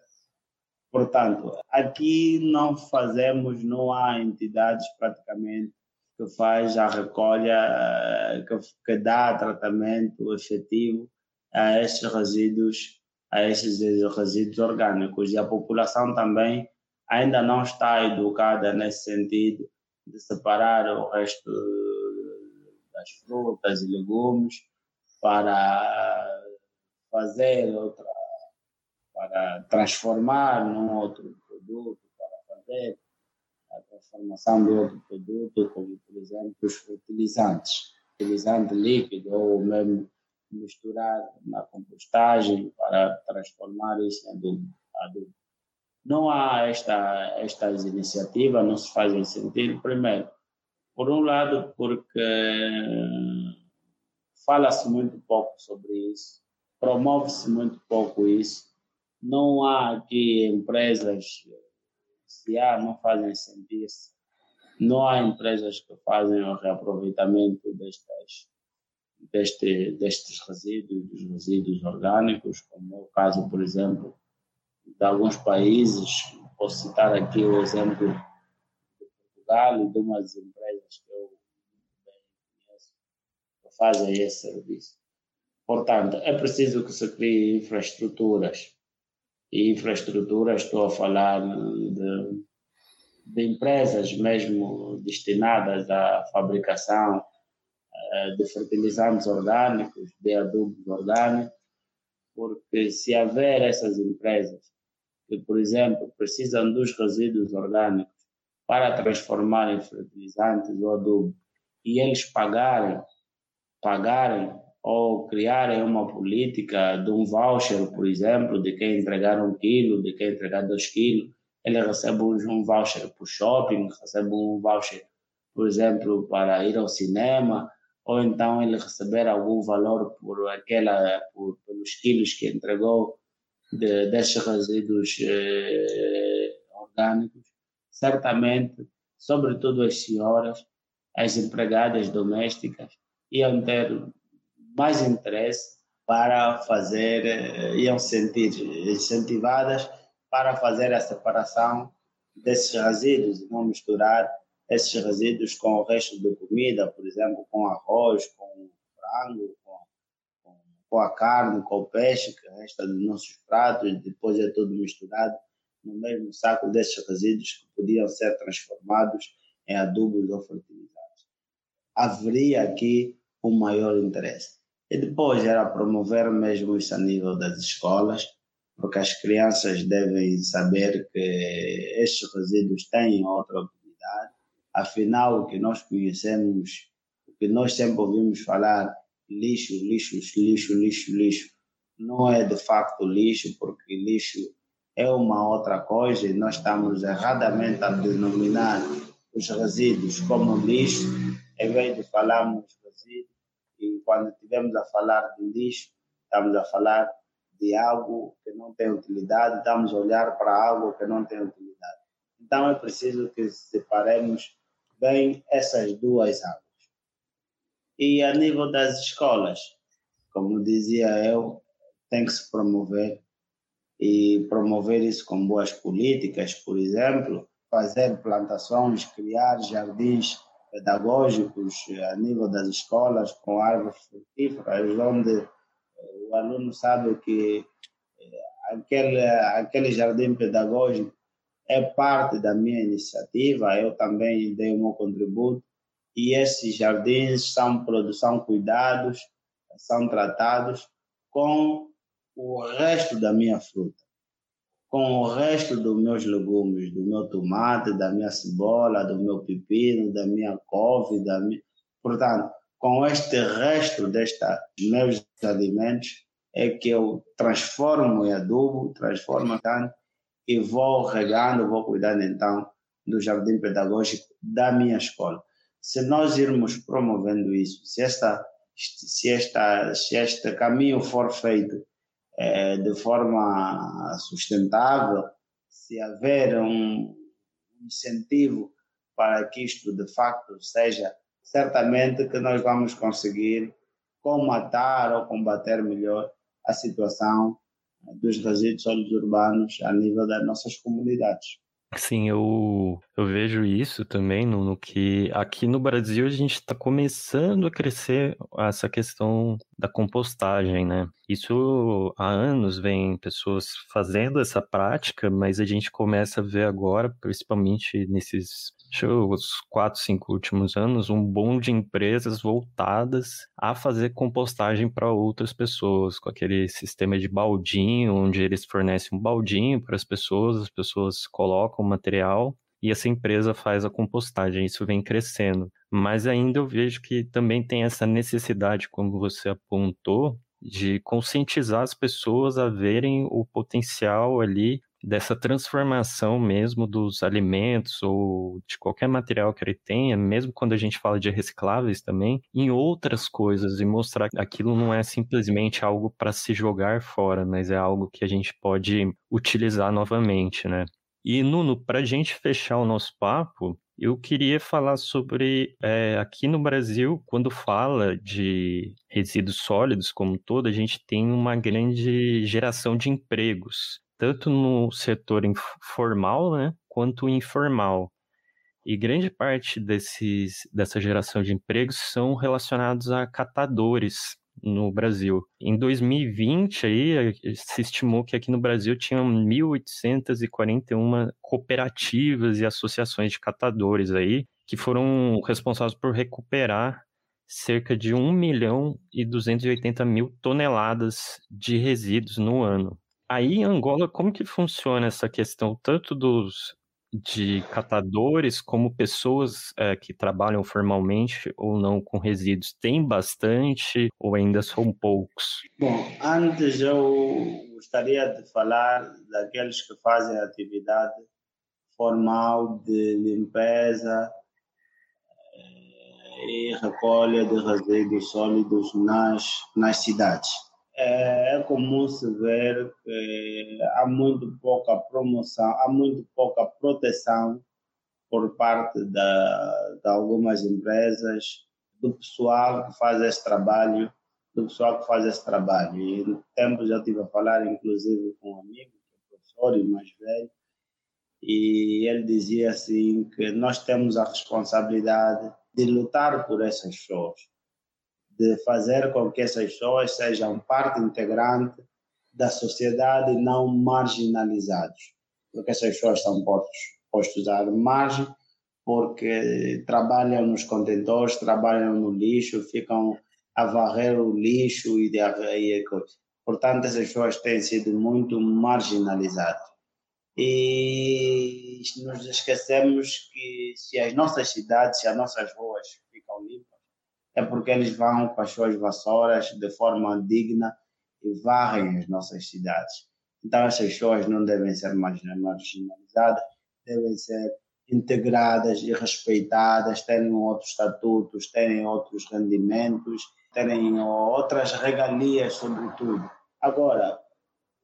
Portanto, aqui não fazemos, não há entidades praticamente que faz a recolha, eh, que, que dá tratamento efetivo a estes resíduos, a estes resíduos orgânicos. E a população também ainda não está educada nesse sentido de separar o resto das frutas e legumes para fazer outra para transformar num outro produto, para fazer a transformação de outro produto, como por exemplo os fertilizantes, fertilizante líquido ou mesmo misturar na compostagem para transformar isso em adubo. adubo. Não há esta, estas iniciativas, não se fazem sentido, primeiro, por um lado, porque fala-se muito pouco sobre isso, promove-se muito pouco isso, não há aqui empresas, se há, não fazem sentir-se. Não há empresas que fazem o reaproveitamento destas, deste, destes resíduos, dos resíduos orgânicos, como é o caso, por exemplo, de alguns países. Posso citar aqui o exemplo de Portugal e de umas empresas que eu conheço que fazem esse serviço. Portanto, é preciso que se criem infraestruturas e infraestrutura, estou a falar de, de empresas mesmo destinadas à fabricação eh, de fertilizantes orgânicos, de adubos orgânicos, porque se haver essas empresas que, por exemplo, precisam dos resíduos orgânicos para transformar em fertilizantes ou adubo e eles pagarem, pagarem ou criarem uma política de um voucher, por exemplo, de quem entregar um quilo, de quem entregar dois quilos, ele recebe um voucher para o shopping, recebe um voucher, por exemplo, para ir ao cinema, ou então ele receber algum valor por aquela, por, pelos quilos que entregou de, destes resíduos eh, orgânicos, certamente, sobretudo as senhoras, as empregadas domésticas, iam ter mais interesse para fazer, eh, iam sentir incentivadas para fazer a separação desses resíduos, não misturar esses resíduos com o resto da comida, por exemplo, com arroz, com frango, com, com, com a carne, com o peixe que resta dos nossos pratos, depois é tudo misturado no mesmo saco desses resíduos que podiam ser transformados em adubos ou fertilizantes. Haveria aqui um maior interesse. E depois era promover mesmo isso a nível das escolas, porque as crianças devem saber que estes resíduos têm outra utilidade. Afinal, o que nós conhecemos, o que nós sempre ouvimos falar, lixo, lixo, lixo, lixo, lixo, não é de facto lixo, porque lixo é uma outra coisa e nós estamos erradamente a denominar os resíduos como lixo, em vez de falarmos resíduos, e quando estivermos a falar de lixo, estamos a falar de algo que não tem utilidade, estamos a olhar para algo que não tem utilidade. Então é preciso que separemos bem essas duas águas. E a nível das escolas, como dizia eu, tem que se promover e promover isso com boas políticas, por exemplo, fazer plantações, criar jardins pedagógicos a nível das escolas com árvores frutíferas, onde o aluno sabe que eh, aquele, aquele jardim pedagógico é parte da minha iniciativa, eu também dei o meu contributo, e esses jardins são, são cuidados, são tratados com o resto da minha fruta, com o resto dos meus legumes, do meu tomate, da minha cebola, do meu pepino, da minha couve, da minha... portanto, com este resto destes meus alimentos é que eu transformo em adubo, transformo tanto e vou regando, vou cuidando então do jardim pedagógico da minha escola. Se nós irmos promovendo isso, se esta se esta se este caminho for feito é, de forma sustentável, se haver um incentivo para que isto de facto seja certamente que nós vamos conseguir comatar ou combater melhor a situação dos resíduos sólidos urbanos a nível das nossas comunidades. Sim, eu, eu vejo isso também no, no que aqui no Brasil a gente está começando a crescer essa questão da compostagem, né? Isso há anos vem pessoas fazendo essa prática, mas a gente começa a ver agora, principalmente nesses os quatro, cinco últimos anos, um boom de empresas voltadas a fazer compostagem para outras pessoas, com aquele sistema de baldinho, onde eles fornecem um baldinho para as pessoas, as pessoas colocam o material e essa empresa faz a compostagem. Isso vem crescendo. Mas ainda eu vejo que também tem essa necessidade, como você apontou, de conscientizar as pessoas a verem o potencial ali dessa transformação mesmo dos alimentos ou de qualquer material que ele tenha, mesmo quando a gente fala de recicláveis também, em outras coisas e mostrar que aquilo não é simplesmente algo para se jogar fora, mas é algo que a gente pode utilizar novamente, né? E Nuno, para a gente fechar o nosso papo, eu queria falar sobre é, aqui no Brasil, quando fala de resíduos sólidos como um todo, a gente tem uma grande geração de empregos tanto no setor formal, né, quanto informal. E grande parte desses, dessa geração de empregos são relacionados a catadores no Brasil. Em 2020, aí, se estimou que aqui no Brasil tinham 1.841 cooperativas e associações de catadores aí, que foram responsáveis por recuperar cerca de 1 milhão e 280 mil toneladas de resíduos no ano. Aí em Angola, como que funciona essa questão tanto dos de catadores como pessoas é, que trabalham formalmente ou não com resíduos? Tem bastante ou ainda são poucos? Bom, antes eu gostaria de falar daqueles que fazem atividade formal de limpeza eh, e recolha de resíduos sólidos nas, nas cidades é, é comum se ver que há muito pouca promoção, há muito pouca proteção por parte da, de algumas empresas, do pessoal que faz esse trabalho, do pessoal que faz esse trabalho. E no tempo já estive a falar, inclusive, com um amigo, que é professor e mais velho, e ele dizia assim que nós temos a responsabilidade de lutar por essas pessoas, de fazer com que essas pessoas sejam parte integrante da sociedade e não marginalizados, porque essas pessoas estão postos, postos à margem, porque trabalham nos contentores, trabalham no lixo, ficam a varrer o lixo e, de, e portanto essas pessoas têm sido muito marginalizadas. E nos esquecemos que se as nossas cidades, se as nossas ruas ficam limpas, é porque eles vão com as suas vassouras de forma digna e varrem as nossas cidades. Então, essas pessoas não devem ser marginalizadas, devem ser integradas e respeitadas, terem outros estatutos, terem outros rendimentos, terem outras regalias, sobretudo. Agora,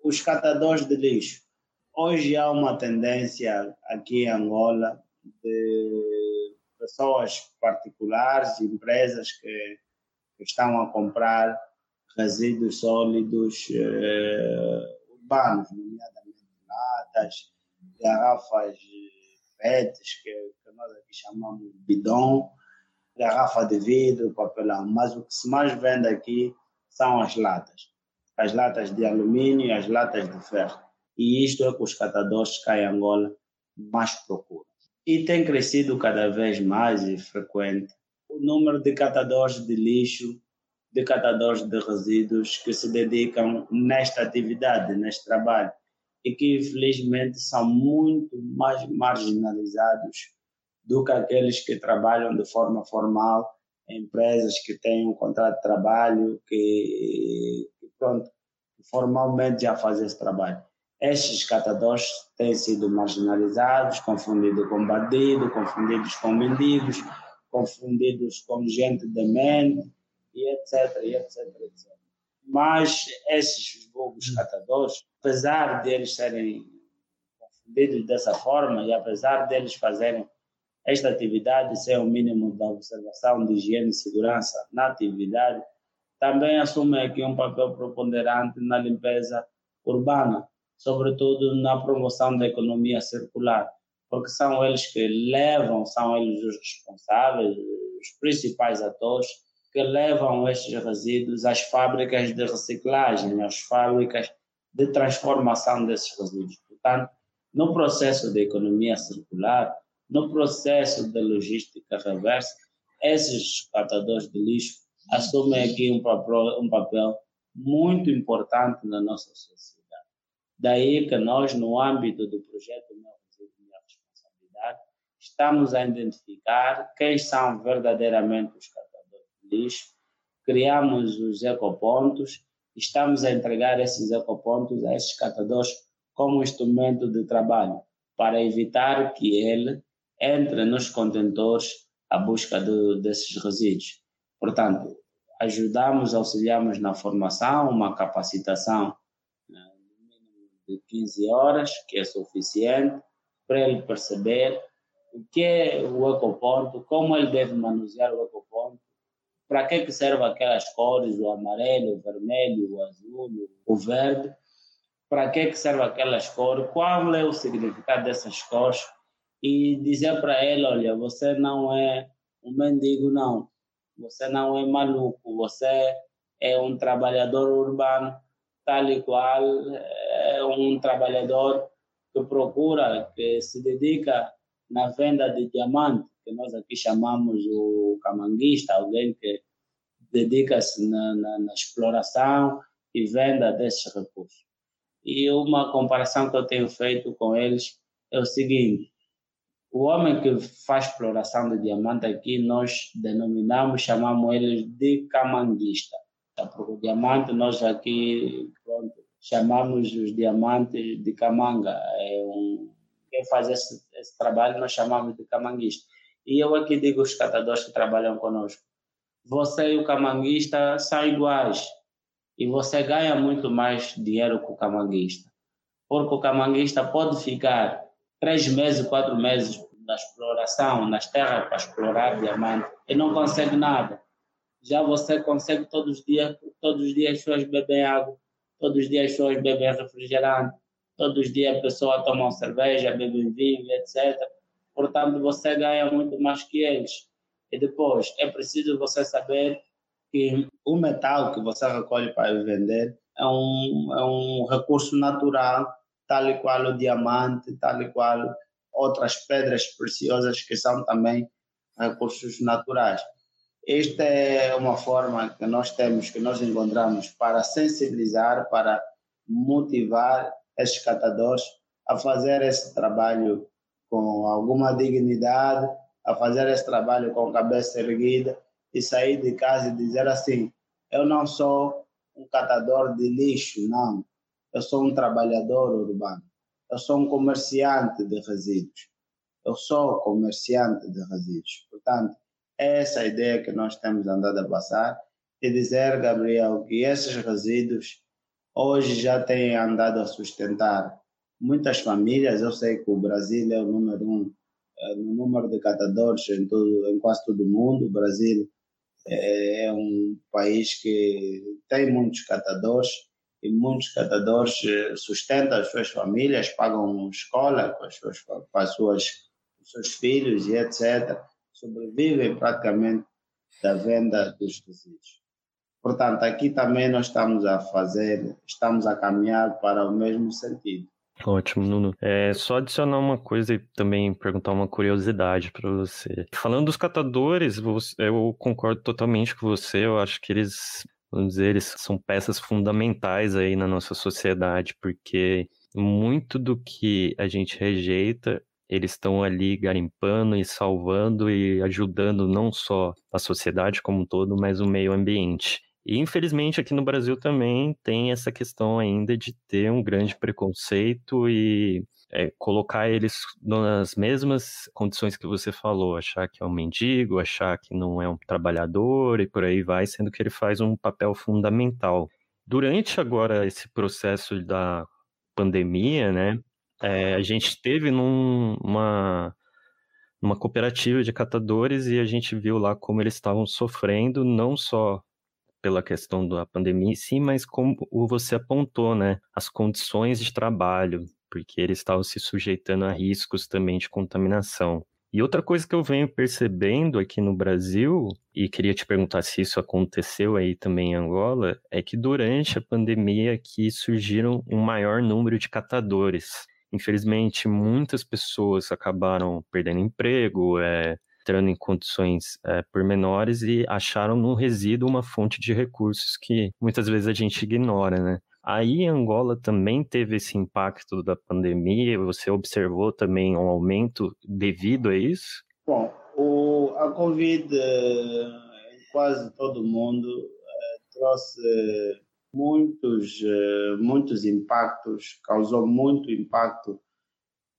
os catadores de lixo. Hoje há uma tendência aqui em Angola de pessoas particulares, empresas que, que estão a comprar resíduos sólidos eh, urbanos, nomeadamente latas, garrafas PETs, que, que nós aqui chamamos de bidon, garrafa de vidro, papelão. Mas o que se mais vende aqui são as latas. As latas de alumínio e as latas de ferro. E isto é que os catadores cá em Angola mais procuram. E tem crescido cada vez mais e frequente o número de catadores de lixo de catadores de resíduos que se dedicam nesta atividade, neste trabalho, e que infelizmente são muito mais marginalizados do que aqueles que trabalham de forma formal em empresas que têm um contrato de trabalho, que, pronto, formalmente já fazem esse trabalho. Estes catadores têm sido marginalizados, confundidos com bandidos, confundidos com mendigos, confundidos com gente demente, e etc, e etc, etc. Mas esses vulgos catadores, apesar deles serem confundidos dessa forma e apesar deles fazerem esta atividade sem o mínimo da observação de higiene e segurança na atividade, também assumem aqui um papel preponderante na limpeza urbana, sobretudo na promoção da economia circular, porque são eles que levam, são eles os responsáveis, os principais atores que levam estes resíduos às fábricas de reciclagem, às fábricas de transformação desses resíduos. Portanto, no processo de economia circular, no processo de logística reversa, esses catadores de lixo assumem aqui um papel, um papel muito importante na nossa sociedade. Daí que nós, no âmbito do projeto Minha Responsabilidade, estamos a identificar quem são verdadeiramente os catadores lixo, criamos os ecopontos, estamos a entregar esses ecopontos a esses catadores como instrumento de trabalho, para evitar que ele entre nos contentores à busca de, desses resíduos. Portanto, ajudamos, auxiliamos na formação, uma capacitação de 15 horas, que é suficiente para ele perceber o que é o ecoponto, como ele deve manusear o ecoponto, para que, que servem aquelas cores, o amarelo, o vermelho, o azul, o verde? Para que, que servem aquelas cores? Qual é o significado dessas cores? E dizer para ele, olha, você não é um mendigo, não. Você não é maluco, você é um trabalhador urbano, tal e qual um trabalhador que procura, que se dedica na venda de diamante que nós aqui chamamos o camanguista, alguém que dedica-se na, na, na, exploração e venda desses recursos. E uma comparação que eu tenho feito com eles é o seguinte: o homem que faz exploração de diamante aqui, nós denominamos, chamamos eles de camanguista. Porque o diamante, nós aqui pronto, chamamos os diamantes de camanga. É um, quem faz esse, esse trabalho nós chamamos de camanguista. E eu aqui digo os catadores que trabalham conosco: você e o camanguista são iguais. E você ganha muito mais dinheiro com o camanguista. Porque o camanguista pode ficar três meses, quatro meses na exploração, nas terras para explorar diamante e não consegue nada. Já você consegue todos os dias, todos os dias as pessoas bebem água, todos os dias as pessoas bebem refrigerante, todos os dias a pessoa toma cerveja, bebe vinho, etc. Portanto, você ganha muito mais que eles. E depois, é preciso você saber que o metal que você recolhe para vender é um, é um recurso natural, tal e qual o diamante, tal e qual outras pedras preciosas que são também recursos naturais. Esta é uma forma que nós temos, que nós encontramos para sensibilizar, para motivar esses catadores a fazer esse trabalho com alguma dignidade, a fazer esse trabalho com cabeça erguida e sair de casa e dizer assim: eu não sou um catador de lixo, não. Eu sou um trabalhador urbano. Eu sou um comerciante de resíduos. Eu sou comerciante de resíduos. Portanto, essa é a ideia que nós temos andado a passar e dizer, Gabriel, que esses resíduos hoje já têm andado a sustentar muitas famílias. Eu sei que o Brasil é o número um eh, no número de catadores em, todo, em quase todo o mundo. O Brasil é, é um país que tem muitos catadores e muitos catadores sustentam as suas famílias, pagam escola com as suas, as suas, os seus filhos e etc sobrevivem praticamente da venda dos resíduos. Portanto, aqui também nós estamos a fazer, estamos a caminhar para o mesmo sentido. Ótimo, Nuno. É só adicionar uma coisa e também perguntar uma curiosidade para você. Falando dos catadores, eu concordo totalmente com você. Eu acho que eles, vamos dizer, eles são peças fundamentais aí na nossa sociedade, porque muito do que a gente rejeita eles estão ali garimpando e salvando e ajudando não só a sociedade como um todo, mas o meio ambiente. E infelizmente aqui no Brasil também tem essa questão ainda de ter um grande preconceito e é, colocar eles nas mesmas condições que você falou, achar que é um mendigo, achar que não é um trabalhador e por aí vai, sendo que ele faz um papel fundamental. Durante agora esse processo da pandemia, né, é, a gente teve numa numa cooperativa de catadores e a gente viu lá como eles estavam sofrendo, não só pela questão da pandemia sim, mas como você apontou, né, as condições de trabalho, porque eles estavam se sujeitando a riscos também de contaminação. E outra coisa que eu venho percebendo aqui no Brasil, e queria te perguntar se isso aconteceu aí também em Angola, é que durante a pandemia aqui surgiram um maior número de catadores. Infelizmente, muitas pessoas acabaram perdendo emprego, é, entrando em condições é, pormenores e acharam no resíduo uma fonte de recursos que muitas vezes a gente ignora, né? Aí Angola também teve esse impacto da pandemia, você observou também um aumento devido a isso? Bom, o, a Covid em quase todo mundo eh, trouxe muitos, eh, muitos impactos, causou muito impacto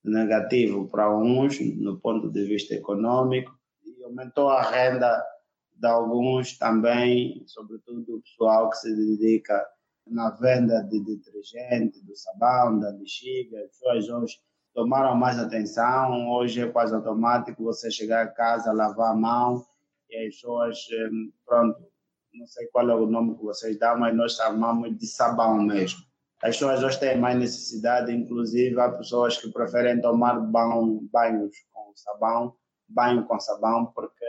negativo para uns no ponto de vista econômico e aumentou a renda de alguns também, sobretudo o pessoal que se dedica na venda de detergente, do sabão, da bexiga, as pessoas hoje tomaram mais atenção, hoje é quase automático você chegar a casa, lavar a mão e as pessoas, eh, pronto, não sei qual é o nome que vocês dão, mas nós chamamos de sabão mesmo. As pessoas hoje têm mais necessidade, inclusive há pessoas que preferem tomar banho, banhos com sabão, banho com sabão, porque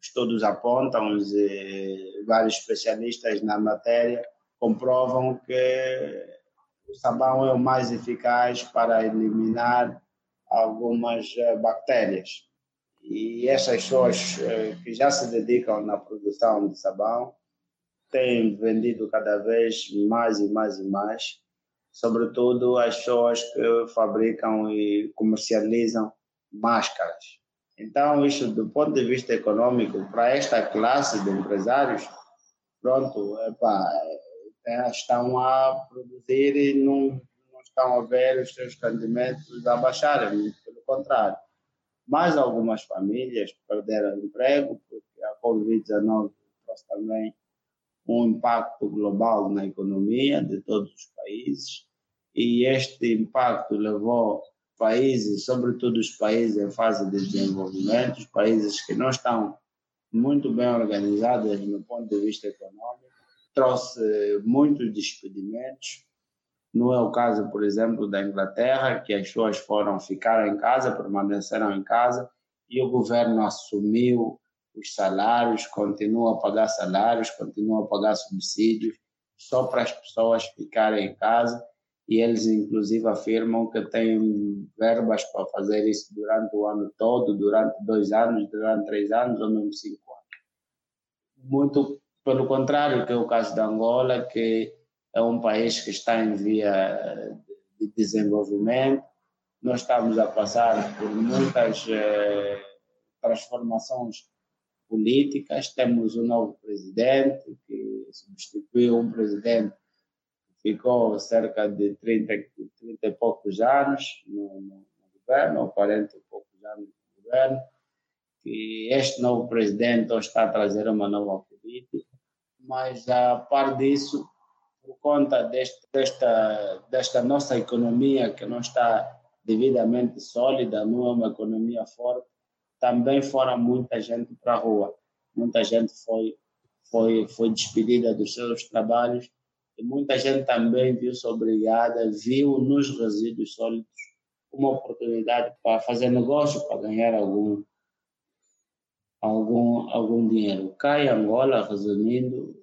estudos apontam, os, eh, vários especialistas na matéria comprovam que o sabão é o mais eficaz para eliminar algumas eh, bactérias e essas pessoas eh, que já se dedicam na produção de sabão têm vendido cada vez mais e mais e mais, sobretudo as pessoas que fabricam e comercializam máscaras. Então, isso do ponto de vista econômico, para esta classe de empresários, pronto, epa, é, estão a produzir e não, não estão a ver os seus rendimentos a baixarem, pelo contrário mais algumas famílias perderam emprego, porque a Covid-19 trouxe também um impacto global na economia de todos os países, e este impacto levou países, sobretudo os países em fase de desenvolvimento, os países que não estão muito bem organizados no ponto de vista econômico, trouxe muitos despedimentos, Não é o caso, por exemplo, da Inglaterra, que as pessoas foram ficar em casa, permaneceram em casa, e o governo assumiu os salários, continua a pagar salários, continua a pagar subsídios, só para as pessoas ficarem em casa e eles inclusive afirmam que têm verbas para fazer isso durante o ano todo, durante dois anos, durante três anos ou mesmo cinco anos. Muito pelo contrário que é o caso da Angola, que é um país que está em via de desenvolvimento, nós estamos a passar por muitas eh, transformações políticas, temos um novo presidente que substituiu um presidente ficou cerca de 30, 30 e poucos anos no, no, no governo, ou 40 e poucos anos no governo, que este novo presidente está a trazer uma nova política, mas a par disso, por conta deste, desta, desta nossa economia que não está devidamente sólida, não é uma economia forte, também fora muita gente para a rua. Muita gente foi, foi, foi despedida dos seus trabalhos e muita gente também viu-se obrigada, viu nos resíduos sólidos uma oportunidade para fazer negócio, para ganhar algum, algum, algum dinheiro. Em Angola, resumindo,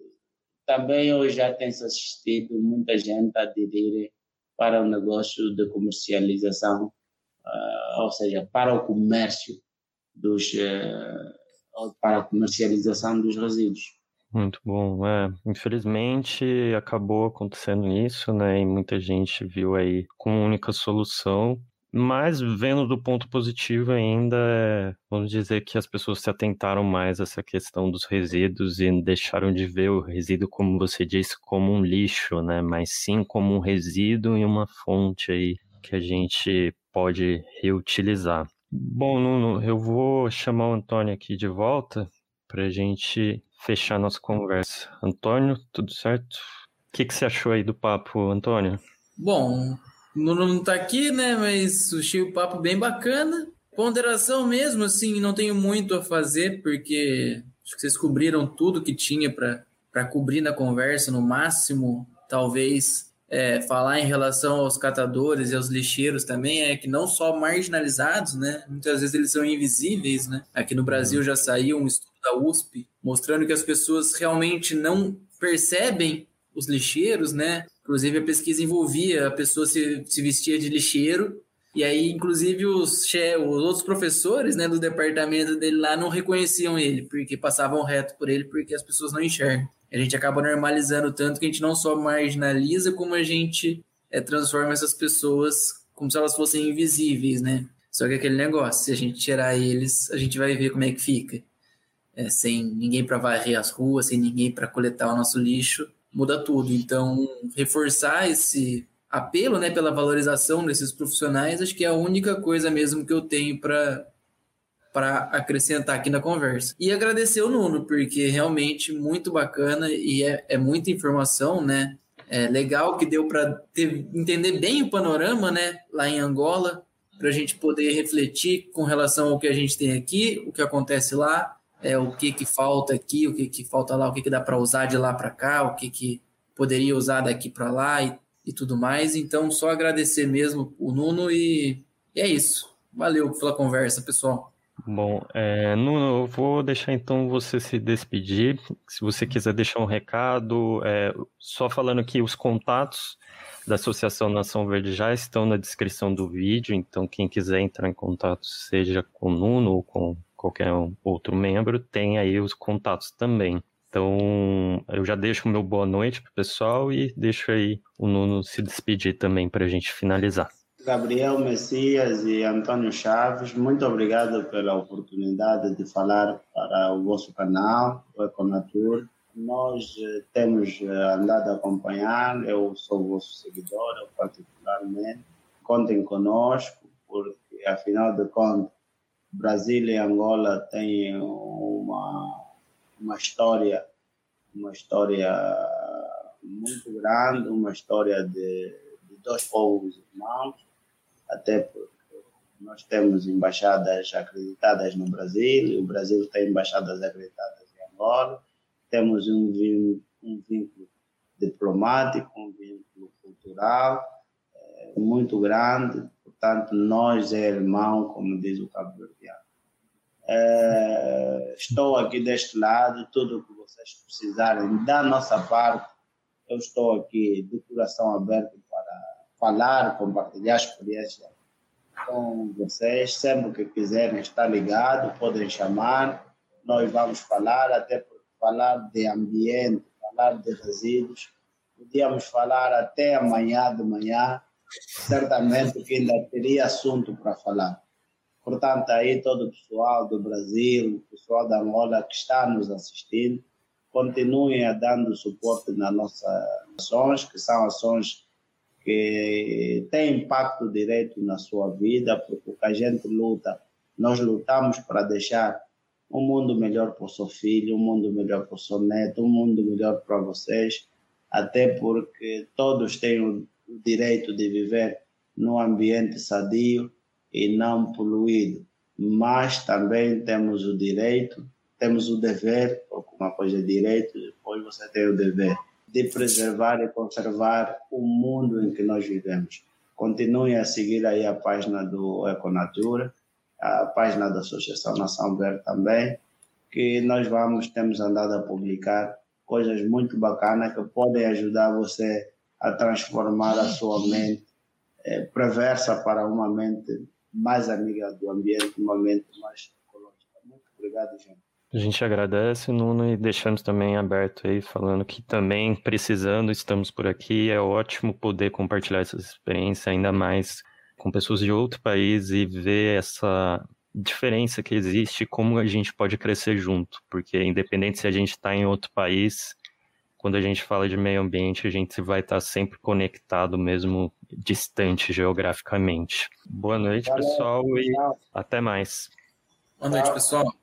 também hoje já tem-se assistido muita gente aderir para o negócio de comercialização, uh, ou seja, para o comércio dos, uh, para a comercialização dos resíduos. Muito bom. É, infelizmente acabou acontecendo isso, né? E muita gente viu aí como única solução. Mas vendo do ponto positivo ainda, é, vamos dizer que as pessoas se atentaram mais a essa questão dos resíduos e deixaram de ver o resíduo, como você disse, como um lixo, né? Mas sim como um resíduo e uma fonte aí que a gente pode reutilizar. Bom, Nuno, eu vou chamar o Antônio aqui de volta para a gente fechar nossa conversa. Antônio, tudo certo? O que, que você achou aí do papo, Antônio? Bom, não, não tá aqui, né? Mas achei o papo bem bacana. Ponderação mesmo, assim, não tenho muito a fazer, porque acho que vocês cobriram tudo que tinha para cobrir na conversa, no máximo, talvez é, falar em relação aos catadores e aos lixeiros também é que não só marginalizados, né? Muitas vezes eles são invisíveis, né? Aqui no Brasil uhum. já saiu um estudo da USP mostrando que as pessoas realmente não percebem os lixeiros, né? Inclusive a pesquisa envolvia a pessoa se, se vestia de lixeiro e aí, inclusive, os, che, os outros professores né, do departamento dele lá não reconheciam ele, porque passavam reto por ele, porque as pessoas não enxergam. A gente acaba normalizando tanto que a gente não só marginaliza, como a gente é, transforma essas pessoas como se elas fossem invisíveis, né? Só que aquele negócio, se a gente tirar eles, a gente vai ver como é que fica. É, sem ninguém para varrer as ruas, sem ninguém para coletar o nosso lixo, muda tudo. Então, reforçar esse apelo né, pela valorização desses profissionais, acho que é a única coisa mesmo que eu tenho para para acrescentar aqui na conversa. E agradecer o Nuno, porque realmente muito bacana e é, é muita informação, né? É legal que deu para entender bem o panorama, né? Lá em Angola, para a gente poder refletir com relação ao que a gente tem aqui, o que acontece lá, é, o que que falta aqui, o que que falta lá, o que que dá para usar de lá para cá, o que que poderia usar daqui para lá e e tudo mais. Então, só agradecer mesmo o Nuno e, e é isso. Valeu pela conversa, pessoal. Bom, é, Nuno, eu vou deixar então você se despedir. Se você quiser deixar um recado, é, só falando que os contatos da Associação Nação Verde já estão na descrição do vídeo, então quem quiser entrar em contato, seja com o Nuno ou com qualquer outro membro, tem aí os contatos também. Então, eu já deixo o meu boa noite pro pessoal e deixo aí o Nuno se despedir também para a gente finalizar. Gabriel Messias e Antônio Chaves, muito obrigado pela oportunidade de falar para o vosso canal, o Econatur. Nós eh, temos eh, andado a acompanhar, eu sou vosso seguidor, particularmente. Contem conosco, porque afinal de contas, Brasil e Angola têm uma uma história, uma história muito grande, uma história de, de dois povos irmãos, até porque nós temos embaixadas acreditadas no Brasil, o Brasil tem embaixadas acreditadas em Angola, temos um, um vínculo diplomático, um vínculo cultural cultural é, muito grande, portanto, nós é irmão, como diz o Cabo Verdeano. É, estou aqui deste lado, tudo o que vocês precisarem da nossa parte, eu estou aqui de coração aberto para falar, compartilhar experiência com vocês. Sempre que quiserem estar ligado, podem chamar. Nós vamos falar, até falar de ambiente, falar de resíduos. Podíamos falar até amanhã de manhã. Certamente que ainda teria assunto para falar. Portanto, aí todo o pessoal do Brasil, o pessoal da Angola que está nos assistindo, continuem a dando suporte nas nossas ações, que são ações que têm impacto direto na sua vida, porque o que a gente luta, nós lutamos para deixar um mundo melhor para o seu filho, um mundo melhor para o seu neto, um mundo melhor para vocês, até porque todos têm o direito de viver num ambiente sadio e não poluído, mas também temos o direito, temos o dever, porque uma coisa é direito, depois você tem o dever de preservar e conservar o mundo em que nós vivemos. Continuem a seguir aí a página do Econatura, a página da Associação Nação Verde também, que nós vamos, temos andado a publicar coisas muito bacanas que podem ajudar você a transformar a sua mente é, perversa para uma mente mais amiga do ambiente, uma mente mais ecológica. Muito obrigado, gente. A gente agradece, Nuno, e deixamos também aberto aí, falando que também precisando, estamos por aqui. É ótimo poder compartilhar essa experiência, ainda mais com pessoas de outro país e ver essa diferença que existe, como a gente pode crescer junto. Porque, independente se a gente está em outro país, quando a gente fala de meio ambiente, a gente vai estar sempre conectado, mesmo distante geograficamente. Boa noite, pessoal, e até mais. Boa noite, pessoal.